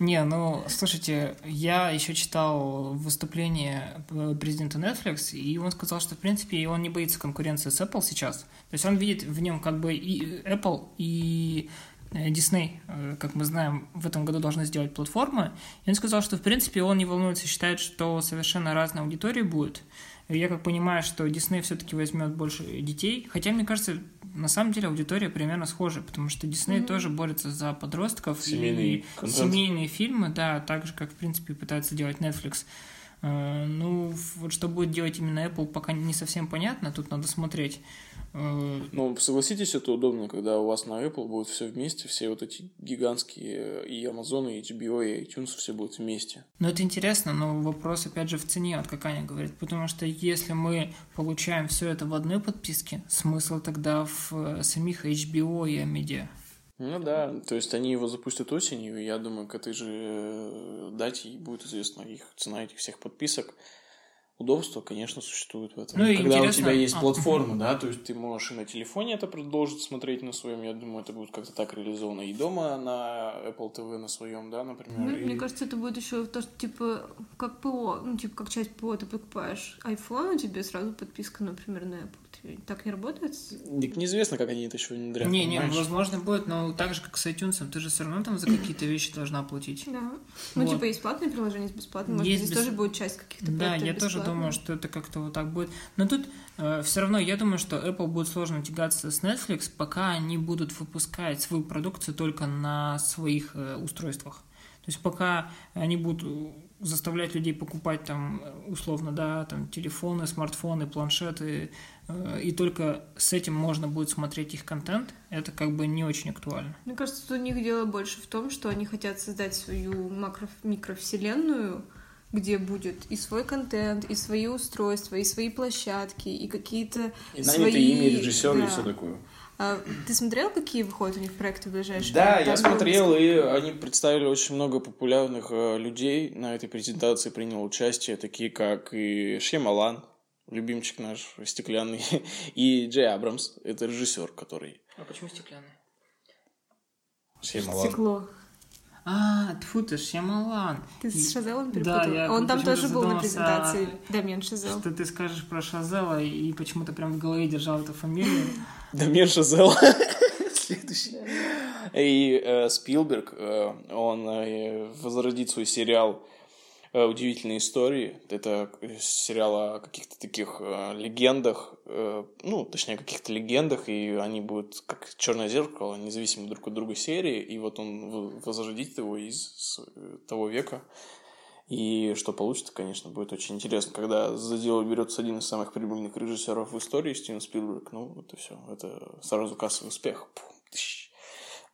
Не, ну, слушайте, я еще читал выступление э, президента Netflix, и он сказал, что, в принципе, он не боится конкуренции с Apple сейчас. То есть он видит в нем как бы и Apple, и э, Disney, э, как мы знаем, в этом году должны сделать платформы. И он сказал, что, в принципе, он не волнуется, считает, что совершенно разная аудитория будет. Я как понимаю, что Disney все-таки возьмет больше детей. Хотя, мне кажется, на самом деле аудитория примерно схожа, потому что Disney тоже борется за подростков. Семейный и контент. семейные фильмы, да, так же, как, в принципе, пытается делать Netflix. Э, Ну, вот что будет делать именно Apple, пока не совсем понятно, тут надо смотреть. Э, Ну, согласитесь, это удобно, когда у вас на Apple будет все вместе, все вот эти гигантские и Amazon, и HBO, и iTunes все будут вместе. Но это интересно, но вопрос, опять же, в цене, вот как Аня говорит. Потому что если мы получаем все это в одной подписке, смысл тогда в э, самих HBO и Амеdia. Ну да, то есть они его запустят осенью, и я думаю, к этой же э, дате будет известна их цена этих всех подписок. Удобство, конечно, существует в этом. Ну Когда у интересно- тебя есть а, платформа, да, то есть ты можешь и на телефоне это продолжить смотреть на своем, я думаю, это будет как-то так реализовано и дома на Apple TV на своем, да, например. Ну, и- Мне кажется, это будет еще то, что типа как ПО, ну типа как часть ПО, ты покупаешь iPhone, у тебя сразу подписка, например, на Apple. Так не работает? Не- Неизвестно, как они это еще внедрят. Не, не, понимаешь? возможно будет, но так же, как с iTunes, ты же все равно там за какие-то вещи должна платить. Да. Ну, Вот. типа есть платные приложения, есть бесплатные. Может, Есть здесь бес- тоже будет часть каких-то Да, я тоже бесплатных. думаю, что это как-то вот так будет. Но тут все равно я думаю, что Apple будет сложно тягаться с Netflix, пока они будут выпускать свою продукцию только на своих э, устройствах. То есть пока они будут э, заставлять людей покупать там э, условно, да, там телефоны, смартфоны, планшеты, э, и только с этим можно будет смотреть их контент, это как бы не очень актуально. Мне кажется, тут у них дело больше в том, что они хотят создать свою макро микровселенную, где будет и свой контент, и свои устройства, и свои площадки, и какие-то И свои... ими режиссеры да. и все такое. А ты смотрел, какие выходят у них проекты в ближайшее Да, время? я Там смотрел, и они представили очень много популярных э, людей на этой презентации, принял участие, такие как и Шьямалан, любимчик наш стеклянный, и Джей Абрамс, это режиссер, который... А почему стеклянный? Шьямалан. Стекло. А, тьфу ты, Шьямалан. Ты с Шазелом Да, перепутал? я Он там тоже был на презентации. а, Дамьен Шазел. Что ты скажешь про Шазела и почему-то прям в голове держал эту фамилию. Дамир Шазел. Следующий. И э, Спилберг, э, он э, возродит свой сериал э, «Удивительные истории». Это сериал о каких-то таких э, легендах, э, ну, точнее, каких-то легендах, и они будут как «Черное зеркало», независимо друг от друга серии, и вот он возродит его из с- того века. И что получится, конечно, будет очень интересно. Когда за дело берется один из самых прибыльных режиссеров в истории, Стивен Спилберг, ну, это все, это сразу кассовый успех.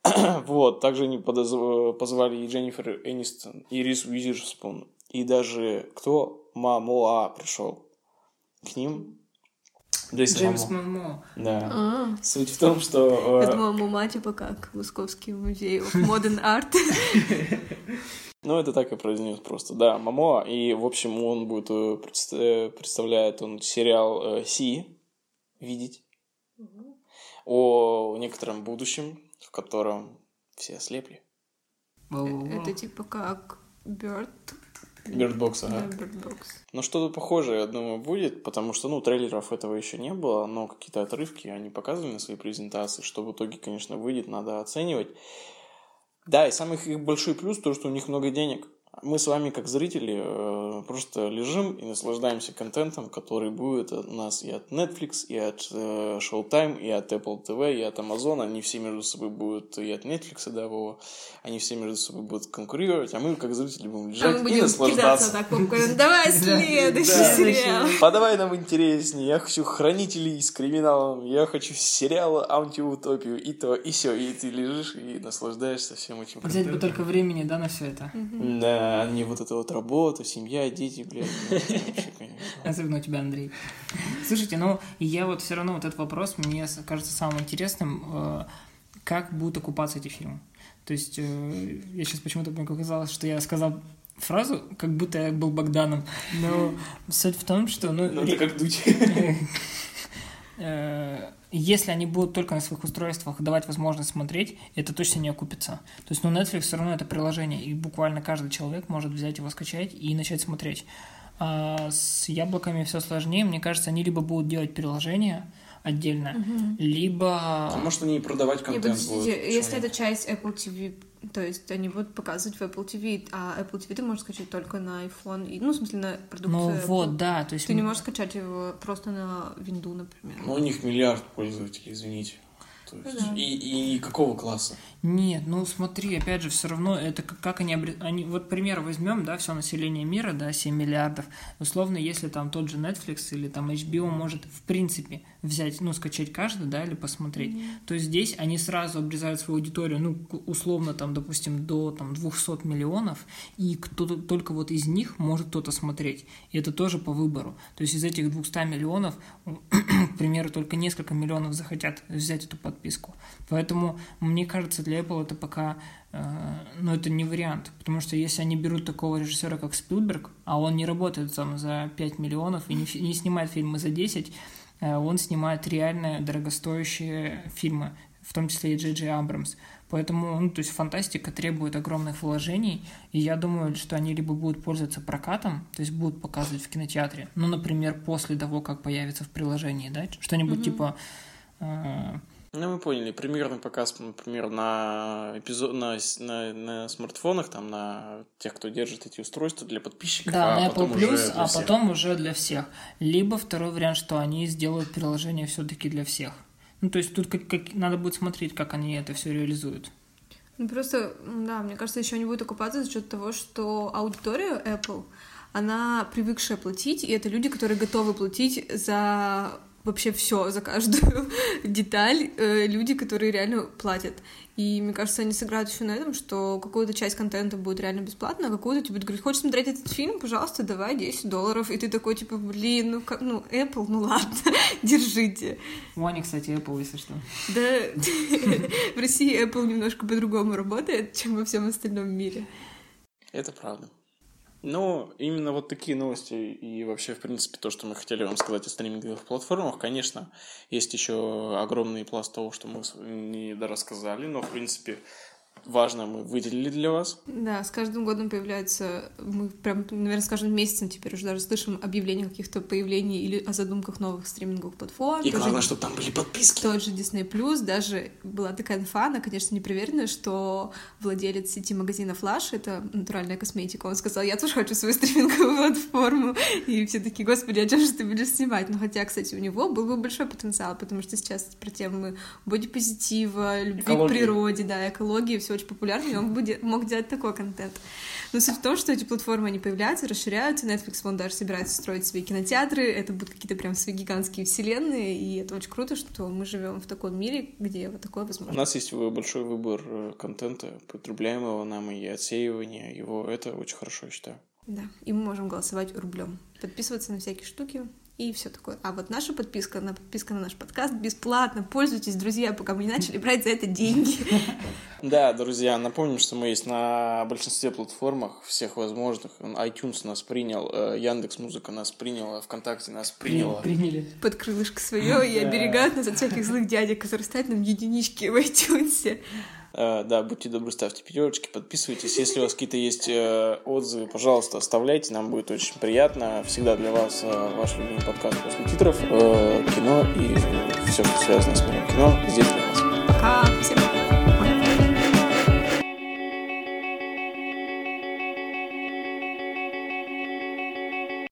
Вот, также они подозв- позвали и Дженнифер Энистон, и Рис Уизерспун, и даже кто? Мамоа пришел к ним. Джейсон Джеймс Мамо. Да. А, Суть в том, что... я э, думала, Мума, типа как Московский музей of Modern Art. Ну, это так и произнес просто. Да, Мамоа. И, в общем, он будет э, э, представляет он сериал э, Си видеть о некотором будущем, в котором все ослепли. Это типа как Bird. Бирдбокс, ага. Да, Bird Box. Ну, что-то похожее, я думаю, будет, потому что, ну, трейлеров этого еще не было, но какие-то отрывки они показывали на своей презентации, что в итоге, конечно, выйдет, надо оценивать. Да, и самый их большой плюс то, что у них много денег. Мы с вами, как зрители, э, просто лежим и наслаждаемся контентом, который будет у нас и от Netflix, и от э, Showtime, и от Apple TV, и от Amazon. Они все между собой будут, и от Netflix, да, Вова. Они все между собой будут конкурировать, а мы, как зрители, будем А лежать мы и будем кидаться наслаждаться. так. Давай следующий сериал. Подавай нам интереснее. Я хочу хранителей с криминалом. Я хочу сериалы антиутопию. И то, и все. И ты лежишь и наслаждаешься всем этим. Взять бы только времени, да, на все это. Да, а не вот эта вот работа, семья, дети, блядь. ну, это вообще, конечно. Особенно у тебя, Андрей. Слушайте, ну, я вот все равно вот этот вопрос мне кажется самым интересным, э, как будут окупаться эти фильмы. То есть, э, я сейчас почему-то мне показалось, что я сказал фразу, как будто я был Богданом. Но суть в том, что... Ну, Ну, это как дуть. э, если они будут только на своих устройствах давать возможность смотреть, это точно не окупится. То есть, ну, Netflix все равно это приложение, и буквально каждый человек может взять его, скачать и начать смотреть. А с яблоками все сложнее. Мне кажется, они либо будут делать приложение отдельно, либо... А может они и продавать контент подождите, будут? если Почему это часть Apple TV, то есть они будут показывать в Apple TV, а Apple TV ты можешь скачать только на iPhone, и, ну, в смысле, на продукцию Ну Apple. вот, да, то есть... Ты не можешь скачать его просто на винду, например. Ну, у них миллиард пользователей, извините. То есть, Да. и, и какого класса? Нет, ну смотри, опять же, все равно это как, как они, обре- они... Вот пример возьмем, да, все население мира, да, 7 миллиардов. Условно, если там тот же Netflix или там HBO может, в принципе, взять, ну, скачать каждый, да, или посмотреть, то здесь они сразу обрезают свою аудиторию, ну, условно, там, допустим, до там 200 миллионов, и кто-то только вот из них может кто-то смотреть. И это тоже по выбору. То есть из этих 200 миллионов, к примеру, только несколько миллионов захотят взять эту подписку. Поэтому, мне кажется, для Apple это пока, э, ну, это не вариант. Потому что если они берут такого режиссера, как Спилберг, а он не работает там за 5 миллионов и не, не снимает фильмы за 10, э, он снимает реально дорогостоящие фильмы, в том числе и Джей Джей Абрамс. Поэтому, ну, то есть фантастика требует огромных вложений, и я думаю, что они либо будут пользоваться прокатом, то есть будут показывать в кинотеатре, ну, например, после того, как появится в приложении, да, что-нибудь типа э, Ну, мы поняли. Примерный показ, например, на, эпизод, на, на, на смартфонах, там, на тех, кто держит эти устройства для подписчиков, Да, а на Apple Plus, а всех. потом уже для всех. Либо второй вариант, что они сделают приложение все-таки для всех. Ну, то есть тут как, как- надо будет смотреть, как они это все реализуют. Ну, просто, да, мне кажется, еще они будут окупаться за счет того, что аудитория Apple, она привыкшая платить, и это люди, которые готовы платить за вообще все, за каждую деталь, э, люди, которые реально платят. И мне кажется, они сыграют еще на этом, что какую-то часть контента будет реально бесплатно, а какую-то тебе будут говорить, хочешь смотреть этот фильм, пожалуйста, давай 10 долларов. И ты такой, типа, блин, ну как, ну, Apple, ну ладно, держите. Ваня, кстати, Apple, если что. Да, в России Apple немножко по-другому работает, чем во всем остальном мире. Это правда. Но именно вот такие новости и вообще, в принципе, то, что мы хотели вам сказать о стриминговых платформах, конечно, есть еще огромный пласт того, что мы не дорассказали, но, в принципе, важно мы выделили для вас. Да, с каждым годом появляются, мы прям, наверное, с каждым месяцем теперь уже даже слышим объявления о каких-то появлений или о задумках новых стриминговых платформ. И главное, чтобы там были подписки. Тот же Disney Plus, даже была такая инфа, она, конечно, не проверенная, что владелец сети магазина Flash, это натуральная косметика, он сказал, я тоже хочу свою стриминговую платформу. И все такие, господи, а что же ты будешь снимать? Ну, хотя, кстати, у него был бы большой потенциал, потому что сейчас про темы бодипозитива, любви Экологии. к природе, да, экологии, все очень популярно, и он бы мог делать такой контент. Но суть в том, что эти платформы, они появляются, расширяются, Netflix, вон даже собирается строить свои кинотеатры, это будут какие-то прям свои гигантские вселенные, и это очень круто, что мы живем в таком мире, где вот такое У возможно. нас есть большой выбор э, контента, потребляемого нам и отсеивания его. Это очень хорошо, я считаю. Да, и мы можем голосовать рублем, подписываться на всякие штуки и все такое. А вот наша подписка, на подписка на наш подкаст бесплатно. Пользуйтесь, друзья, пока мы не начали брать за это деньги. Да, друзья, напомним, что мы есть на большинстве платформах, всех возможных. iTunes нас принял, э, Яндекс Музыка нас приняла, ВКонтакте нас приняла. Приняли. Под крылышко свое и оберегают нас от всяких злых дядек, которые ставят нам единички в iTunes. Э, да, будьте добры, ставьте пятерочки, подписывайтесь. Если у вас какие-то есть э, отзывы, пожалуйста, оставляйте, нам будет очень приятно. Всегда для вас э, ваш любимый подкаст после титров, кино и все, что связано с миром кино. Здесь